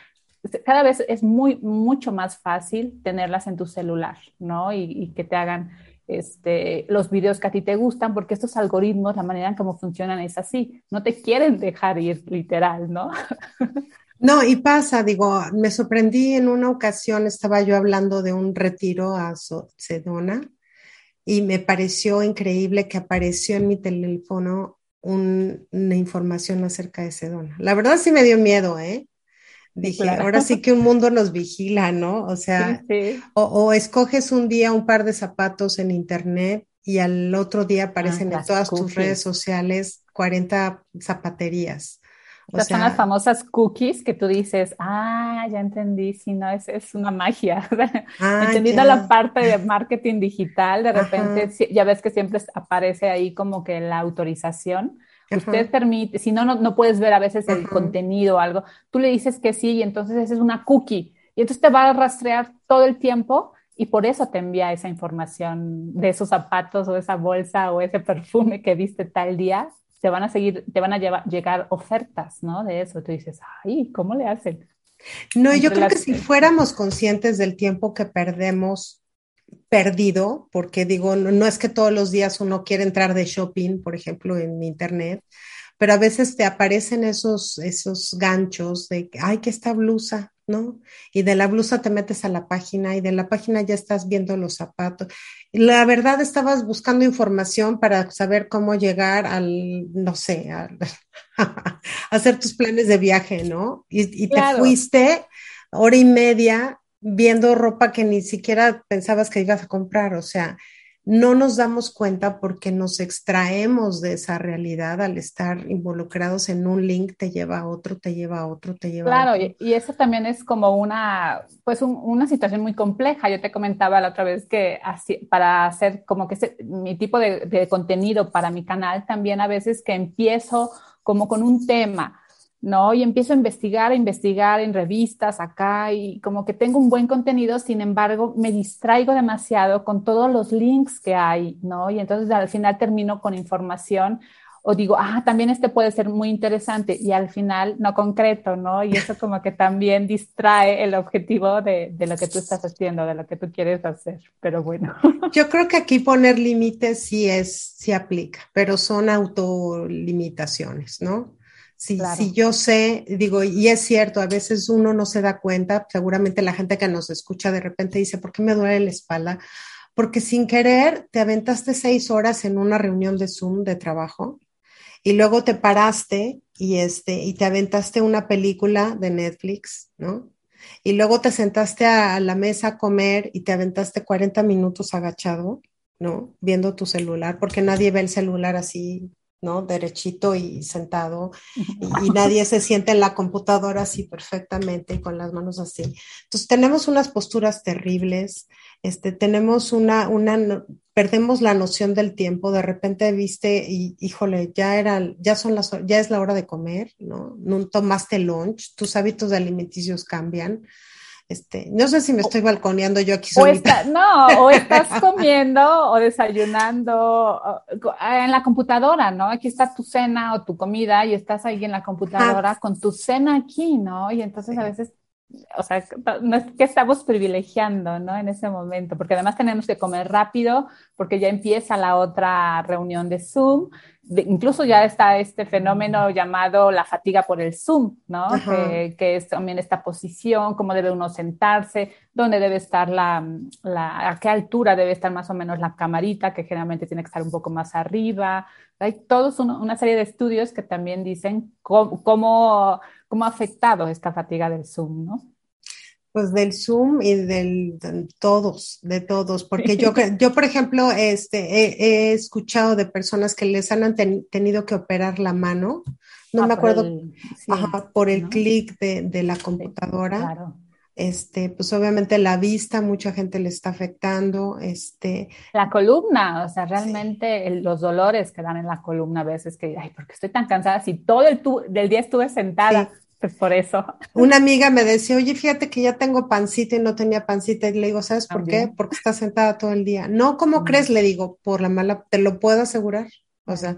cada vez es muy, mucho más fácil tenerlas en tu celular, ¿no? Y, que te hagan este, los videos que a ti te gustan, porque estos algoritmos, la manera en cómo funcionan es así, no te quieren dejar ir literal, ¿no? No, y pasa, digo, me sorprendí en una ocasión, estaba yo hablando de un retiro a Sedona y me pareció increíble que apareció en mi teléfono una información acerca de Sedona. La verdad sí me dio miedo, ¿eh? Dije, ahora sí que un mundo nos vigila, ¿no? O sea, O, escoges un día un par de zapatos en internet y al otro día aparecen ah, en todas tus redes sociales 40 zapaterías. O sea, son las famosas cookies que tú dices, ah, ya entendí, si no, es, es una magia. Ah, Entendiendo la parte de marketing digital, de repente ya ves que siempre aparece ahí como que la autorización. Usted permite, si no, no, puedes ver a veces el contenido o algo, tú le dices que sí y entonces esa es una cookie y entonces te va a rastrear todo el tiempo y por eso te envía esa información de esos zapatos o esa bolsa o ese perfume que viste tal día. Te van a seguir, te van a llegar ofertas, ¿no? De eso. Tú dices, ay, ¿cómo le hacen? No, yo creo que si fuéramos conscientes del tiempo que perdemos perdido, porque digo, no, es que todos los días uno quiere entrar de shopping, por ejemplo, en internet, pero a veces te aparecen esos, esos ganchos de, ay, que esta blusa, ¿no? Y de la blusa te metes a la página y de la página ya estás viendo los zapatos. La verdad, estabas buscando información para saber cómo llegar al, no sé, a, hacer tus planes de viaje, ¿no? Y, te fuiste hora y media viendo ropa que ni siquiera pensabas que ibas a comprar. O sea, no nos damos cuenta porque nos extraemos de esa realidad al estar involucrados en un link, te lleva a otro, te lleva a otro, te lleva claro, a otro. y, eso también es como una, pues una situación muy compleja. Yo te comentaba la otra vez que así, para hacer como que mi tipo de, de contenido para mi canal, también a veces que empiezo como con un tema ¿no? Y empiezo a investigar, a investigar en revistas acá y como que tengo un buen contenido, sin embargo, me distraigo demasiado con todos los links que hay, ¿no? Y entonces al final termino con información o digo, ah, también este puede ser muy interesante y al final no concreto, ¿no? Y eso como que también distrae el objetivo de, de lo que tú estás haciendo, de lo que tú quieres hacer, pero bueno. Yo creo que aquí poner límites sí es, sí aplica, pero son autolimitaciones, ¿no? Si, yo sé, digo, y es cierto, a veces uno no se da cuenta, seguramente la gente que nos escucha de repente dice, ¿por qué me duele la espalda? Porque sin querer te aventaste seis horas en una reunión de Zoom de trabajo y luego te paraste y, este, y te aventaste una película de Netflix, ¿no? Y luego te sentaste a, a la mesa a comer y te aventaste 40 minutos agachado, ¿no? Viendo tu celular, porque nadie ve el celular así ¿no? Derechito y sentado y, nadie se siente en la computadora así perfectamente con las manos así. Entonces tenemos unas posturas terribles, este, tenemos una, una, perdemos la noción del tiempo, de repente viste y, híjole, ya era, ya son las, ya es la hora de comer, ¿no? No tomaste lunch, tus hábitos alimenticios cambian. Este, no sé si me estoy balconeando yo aquí. O no, o estás comiendo o desayunando en la computadora, ¿no? Aquí está tu cena o tu comida y estás ahí en la computadora con tu cena aquí, ¿no? Y entonces a veces o sea, no es que estamos privilegiando, ¿no? En ese momento, porque además tenemos que comer rápido, porque ya empieza la otra reunión de Zoom. incluso ya está este fenómeno llamado la fatiga por el Zoom, ¿no? Que, es también esta posición, cómo debe uno sentarse, dónde debe estar la, la, a qué altura debe estar más o menos la camarita, que generalmente tiene que estar un poco más arriba. Hay todos una serie de estudios que también dicen cómo, cómo ¿Cómo ha afectado esta fatiga del Zoom, no? Pues del Zoom y del de todos, de todos, porque yo, yo por ejemplo, este, he, escuchado de personas que les han tenido que operar la mano, no ah, me acuerdo, por el, clic de, la computadora. claro este, pues obviamente la vista, mucha gente le está afectando, este. La columna, o sea, realmente los dolores que dan en la columna a veces que, ay, porque estoy tan cansada, si todo el del día estuve sentada, pues por eso. Una amiga me decía, oye, fíjate que ya tengo pancita y no tenía pancita, y le digo, ¿sabes por qué? Porque está sentada todo el día. No, ¿cómo crees? Le digo, por la mala, te lo puedo asegurar, o sea.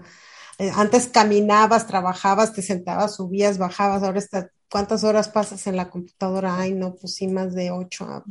Eh, antes caminabas, trabajabas, te sentabas, subías, bajabas, ahora está, ¿Cuántas horas pasas en la computadora? Ay, no, pues sí, más de ocho. Ah,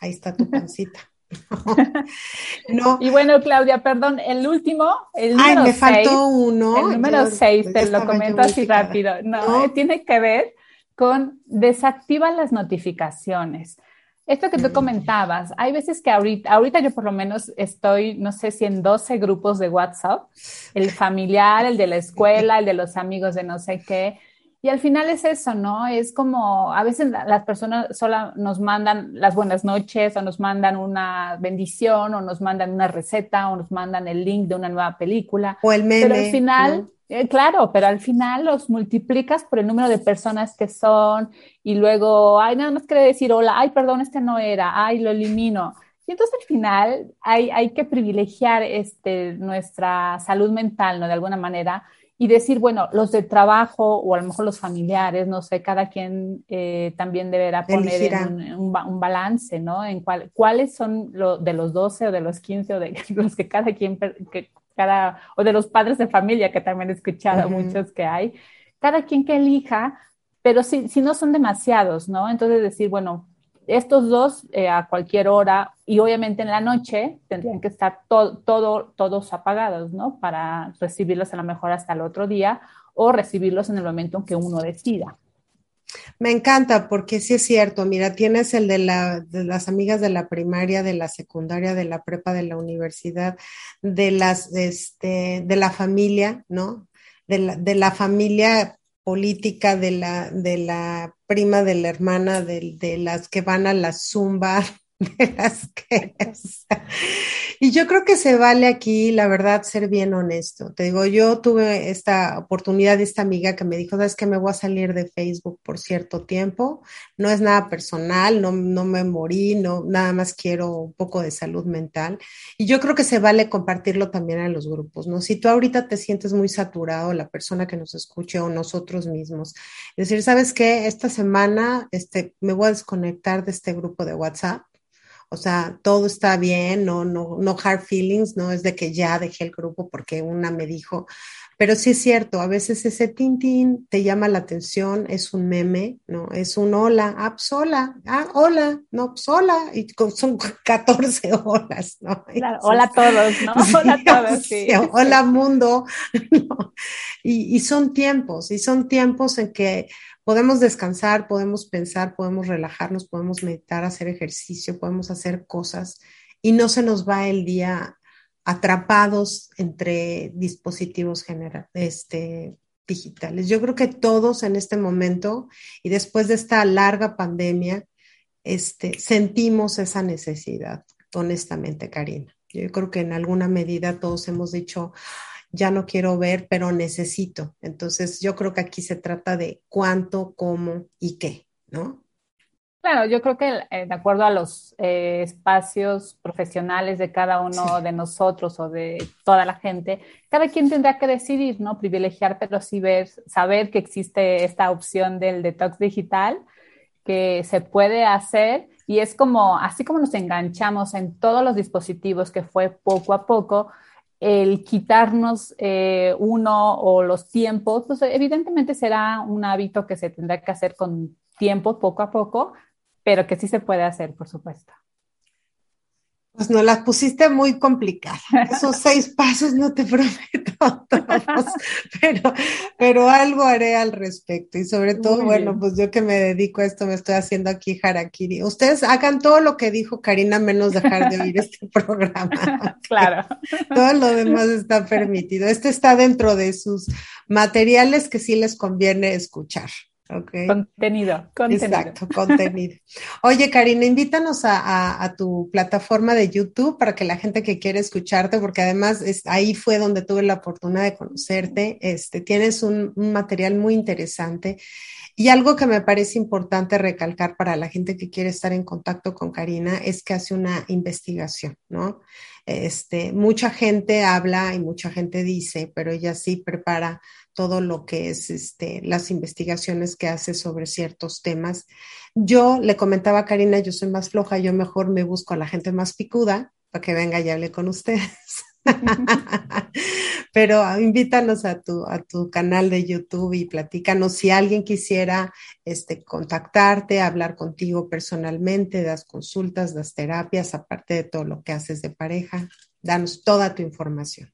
ahí está tu pancita. no. Y bueno, Claudia, perdón, el último, el número Ay, me faltó uno. El número seis, te lo comento así rápido. No, tiene que ver con desactiva las notificaciones. Esto que tú mm. comentabas, hay veces que ahorita, ahorita yo por lo menos estoy, no sé si en 12 grupos de WhatsApp, el familiar, el de la escuela, el de los amigos de no sé qué, y al final es eso, ¿no? Es como a veces las personas solo nos mandan las buenas noches o nos mandan una bendición o nos mandan una receta o nos mandan el link de una nueva película. O el meme. Pero al final, eh, claro, pero al final los multiplicas por el número de personas que son y luego, ay, nada más quiere decir hola, ay, perdón, este no era, ay, lo elimino. Y entonces al final hay, hay que privilegiar este, nuestra salud mental, ¿no? De alguna manera y decir, bueno, los del trabajo o a lo mejor los familiares, no sé, cada quien eh, también deberá poner un, un, balance, ¿no? En cuál, cuáles son lo, de los 12 o de los 15 o de los que cada quien, que cada, o de los padres de familia, que también he escuchado muchos que hay, cada quien que elija, pero si, si no son demasiados, ¿no? Entonces decir, bueno, estos dos eh, a cualquier hora y obviamente en la noche tendrían que estar todo, todos apagados, ¿no? Para recibirlos a lo mejor hasta el otro día o recibirlos en el momento en que uno decida. Me encanta porque sí es cierto, mira, tienes el de, la, de, las amigas de la primaria, de la secundaria, de la prepa, de la universidad, de las, este, de la familia, ¿no? De la, de la familia política de la, de la prima, de la hermana, de, de las que van a la zumba, de las que... Y yo creo que se vale aquí, la verdad, ser bien honesto. Te digo, yo tuve esta oportunidad de esta amiga que me dijo, sabes que me voy a salir de Facebook por cierto tiempo. No es nada personal, no, no me morí, no, nada más quiero un poco de salud mental. Y yo creo que se vale compartirlo también en los grupos, ¿no? Si tú ahorita te sientes muy saturado, la persona que nos escuche o nosotros mismos, es decir, ¿sabes qué? Esta semana este, me voy a desconectar de este grupo de WhatsApp o sea, todo está bien, no, no, no hard feelings, no es de que ya dejé el grupo porque una me dijo, pero sí es cierto, a veces ese tintín te llama la atención, es un meme, ¿no? Es un hola, ah, pues hola, ah, hola, no, pues hola, y son 14 horas, ¿no? hola a todos, ¿no? hola a todos, sí. Hola mundo, y, y son tiempos, y son tiempos en que podemos descansar, podemos pensar, podemos relajarnos, podemos meditar, hacer ejercicio, podemos hacer cosas y no se nos va el día atrapados entre dispositivos este, digitales. Yo creo que todos en este momento y después de esta larga pandemia, este, sentimos esa necesidad, honestamente, Karina. Yo creo que en alguna medida todos hemos dicho, ya no quiero ver, pero necesito. Entonces, yo creo que aquí se trata de cuánto, cómo y qué, ¿no? Claro, yo creo que eh, de acuerdo a los eh, espacios profesionales de cada uno de nosotros o de toda la gente, cada quien tendrá que decidir, ¿no? Privilegiar, pero sí ver, saber que existe esta opción del detox digital que se puede hacer y es como, así como nos enganchamos en todos los dispositivos que fue poco a poco, el quitarnos eh, uno o los tiempos, pues evidentemente será un hábito que se tendrá que hacer con tiempo, poco a poco, pero que sí se puede hacer, por supuesto. Pues no las pusiste muy complicadas. Esos seis pasos no te prometo todos, pero, pero algo haré al respecto. Y sobre todo, bueno, pues yo que me dedico a esto, me estoy haciendo aquí harakiri. Ustedes hagan todo lo que dijo Karina, menos dejar de oír este programa. Claro. Todo lo demás está permitido. Este está dentro de sus materiales que sí les conviene escuchar. Okay. Contenido, contenido. Exacto, contenido. Oye, Karina, invítanos a, tu plataforma de YouTube para que la gente que quiere escucharte, porque además ahí fue donde tuve la oportunidad de conocerte, este, tienes un, un material muy interesante. Y algo que me parece importante recalcar para la gente que quiere estar en contacto con Karina es que hace una investigación, ¿no? Este, mucha gente habla y mucha gente dice, pero ella sí prepara todo lo que es este, las investigaciones que hace sobre ciertos temas. Yo le comentaba a Karina, yo soy más floja, yo mejor me busco a la gente más picuda para que venga y hable con ustedes. Pero ah, invítanos a tu, a tu canal de YouTube y platícanos si alguien quisiera este, contactarte, hablar contigo personalmente, das consultas, das terapias, aparte de todo lo que haces de pareja. Danos toda tu información.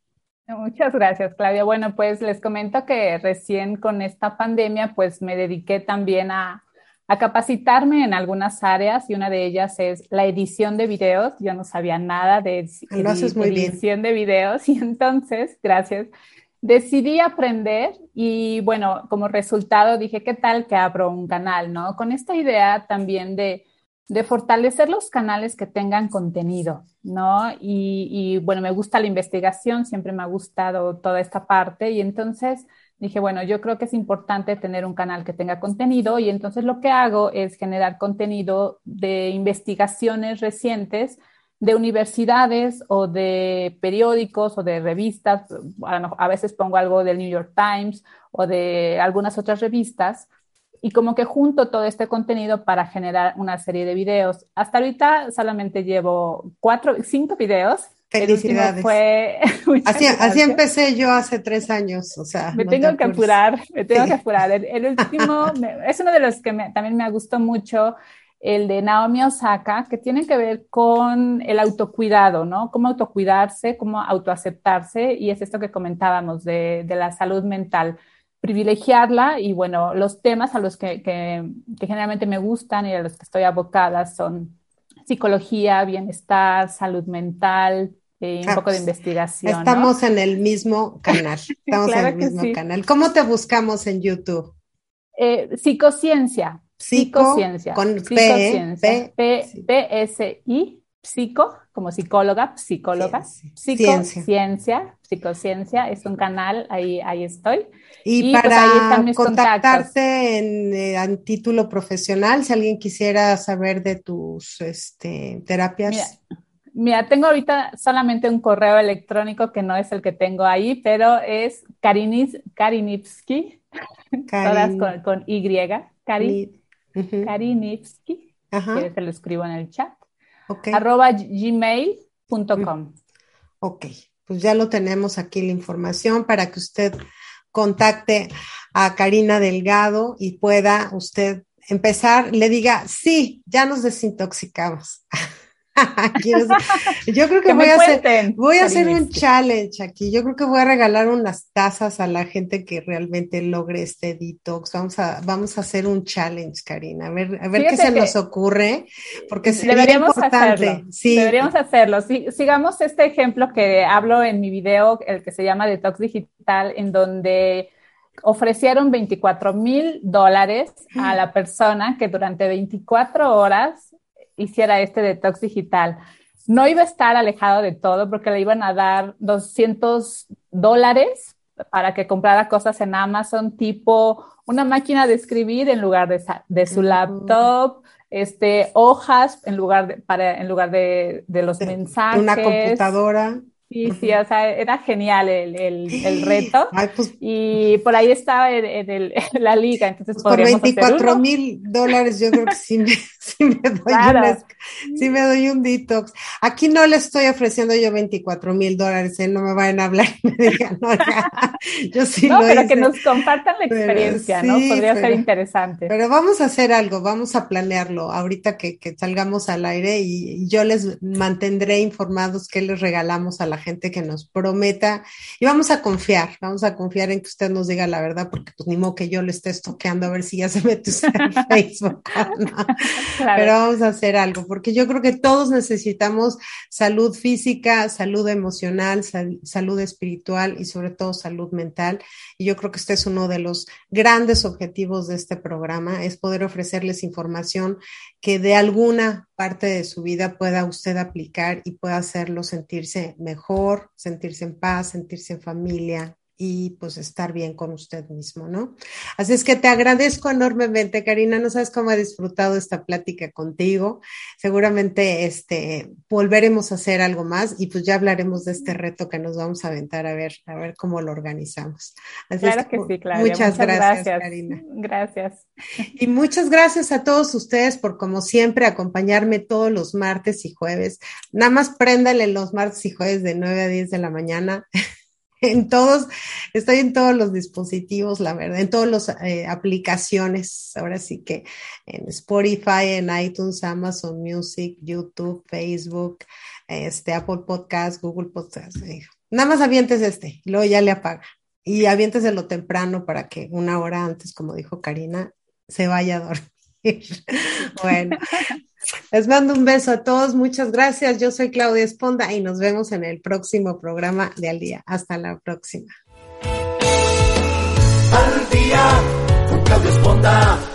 Muchas gracias, Claudia. Bueno, pues les comento que recién con esta pandemia, pues me dediqué también a, capacitarme en algunas áreas y una de ellas es la edición de videos. Yo no sabía nada de edición de videos y entonces, gracias, decidí aprender y bueno, como resultado dije, ¿qué tal que abro un canal, no? Con esta idea también de de fortalecer los canales que tengan contenido, ¿no? Y, bueno, me gusta la investigación, siempre me ha gustado toda esta parte y entonces dije, bueno, yo creo que es importante tener un canal que tenga contenido y entonces lo que hago es generar contenido de investigaciones recientes de universidades o de periódicos o de revistas, a veces pongo algo del New York Times o de algunas otras revistas y como que junto todo este contenido para generar una serie de videos. Hasta ahorita solamente llevo cuatro, cinco videos. Felicidades. Fue... así, así, empecé yo hace tres años, o sea. Me tengo que apurar, me tengo que apurar. El, último es uno de los que también me gustó mucho, el de Naomi Osaka, que tiene que ver con el autocuidado, ¿no? Cómo autocuidarse, cómo autoaceptarse, y es esto que comentábamos de, de la salud mental privilegiarla y bueno, los temas a los que, que, generalmente me gustan y a los que estoy abocada son psicología, bienestar, salud mental, eh, un ah, poco de pues, investigación. Estamos en el mismo canal, estamos en el mismo canal. ¿Cómo te buscamos en YouTube? Eh, psicociencia. psicociencia. Con psicociencia. P, P, S, I psico, como psicóloga, psicóloga, psicociencia, psicociencia, es un canal, ahí, ahí estoy. Y, pues, para contactarte en, eh, título profesional, si alguien quisiera saber de tus este, terapias. Mira, tengo ahorita solamente un correo electrónico que no es el que tengo ahí, pero es Karinis, Karinivsky, todas con, Y, Kari, Karinivsky, que se lo escribo en el chat arroba gmail.com. Ok, pues ya lo tenemos aquí la información para que usted contacte a Karina Delgado y pueda usted empezar, le diga, sí, ya nos desintoxicamos. yo creo que, voy, a hacer, voy a hacer un challenge aquí. Yo creo que voy a regalar unas tazas a la gente que realmente logre este detox. Vamos a, vamos a hacer un challenge, Karina. A ver, a ver qué se nos ocurre, porque sería deberíamos importante. Hacerlo. Sí. Deberíamos hacerlo. sigamos este ejemplo que hablo en mi video, el que se llama Detox Digital, en donde ofrecieron 24 mil dólares a la persona que durante 24 horas hiciera este detox digital. No iba a estar alejado de todo porque le iban a dar 200 dólares para que comprara cosas en Amazon, tipo una máquina de escribir en lugar de, su laptop, este, hojas en lugar de, para, en lugar de, los mensajes. Una computadora. Sí, sí, o sea, era genial el, el, reto. Pues y por ahí estaba en, la liga, entonces pues Por 24 mil dólares yo creo que sí me, sí me doy sí me doy un detox. Aquí no le estoy ofreciendo yo 24 mil dólares, ¿eh? no me vayan a hablar y me digan, no, yo sí no, pero que nos compartan la experiencia, ¿no? Podría ser interesante. Pero vamos a hacer algo, vamos a planearlo ahorita que, que salgamos al aire y, y yo les mantendré informados qué les regalamos a la gente que nos prometa y vamos a confiar, vamos a confiar en que usted nos diga la verdad, porque pues ni modo que yo le esté estoqueando a ver si ya se mete usted en Facebook. Pero vamos a hacer algo, porque yo creo que todos necesitamos salud física, salud emocional, salud espiritual y sobre todo salud mental. Y yo creo que este es uno de los grandes objetivos de este programa, es poder ofrecerles información que de alguna parte de su vida pueda usted aplicar y pueda hacerlo sentirse mejor, sentirse en paz, sentirse en familia, y pues estar bien con usted mismo, ¿no? Así es que te agradezco enormemente, Karina. No sabes cómo he disfrutado esta plática contigo. Seguramente este volveremos a hacer algo más y pues ya hablaremos de este reto que nos vamos a aventar a ver, a ver cómo lo organizamos. claro que, sí, Claudia. Muchas, gracias, Karina. Gracias. Y muchas gracias a todos ustedes por, como siempre, acompañarme todos los martes y jueves. Nada más préndale los martes y jueves de 9 a 10 de la mañana en todos, estoy en todos los dispositivos, la verdad, en todas las eh, aplicaciones, ahora sí que en Spotify, en iTunes, Amazon Music, YouTube, Facebook, este, Apple Podcast, Google Podcast. Eh, nada más avientes este, luego ya le apaga. Y de lo temprano para que una hora antes, como dijo Karina, se vaya a dormir. bueno, les mando un beso a todos. Muchas gracias. Yo soy Claudia Esponda y nos vemos en el próximo programa de Al Día. Hasta la próxima. Al Día con Claudia Esponda.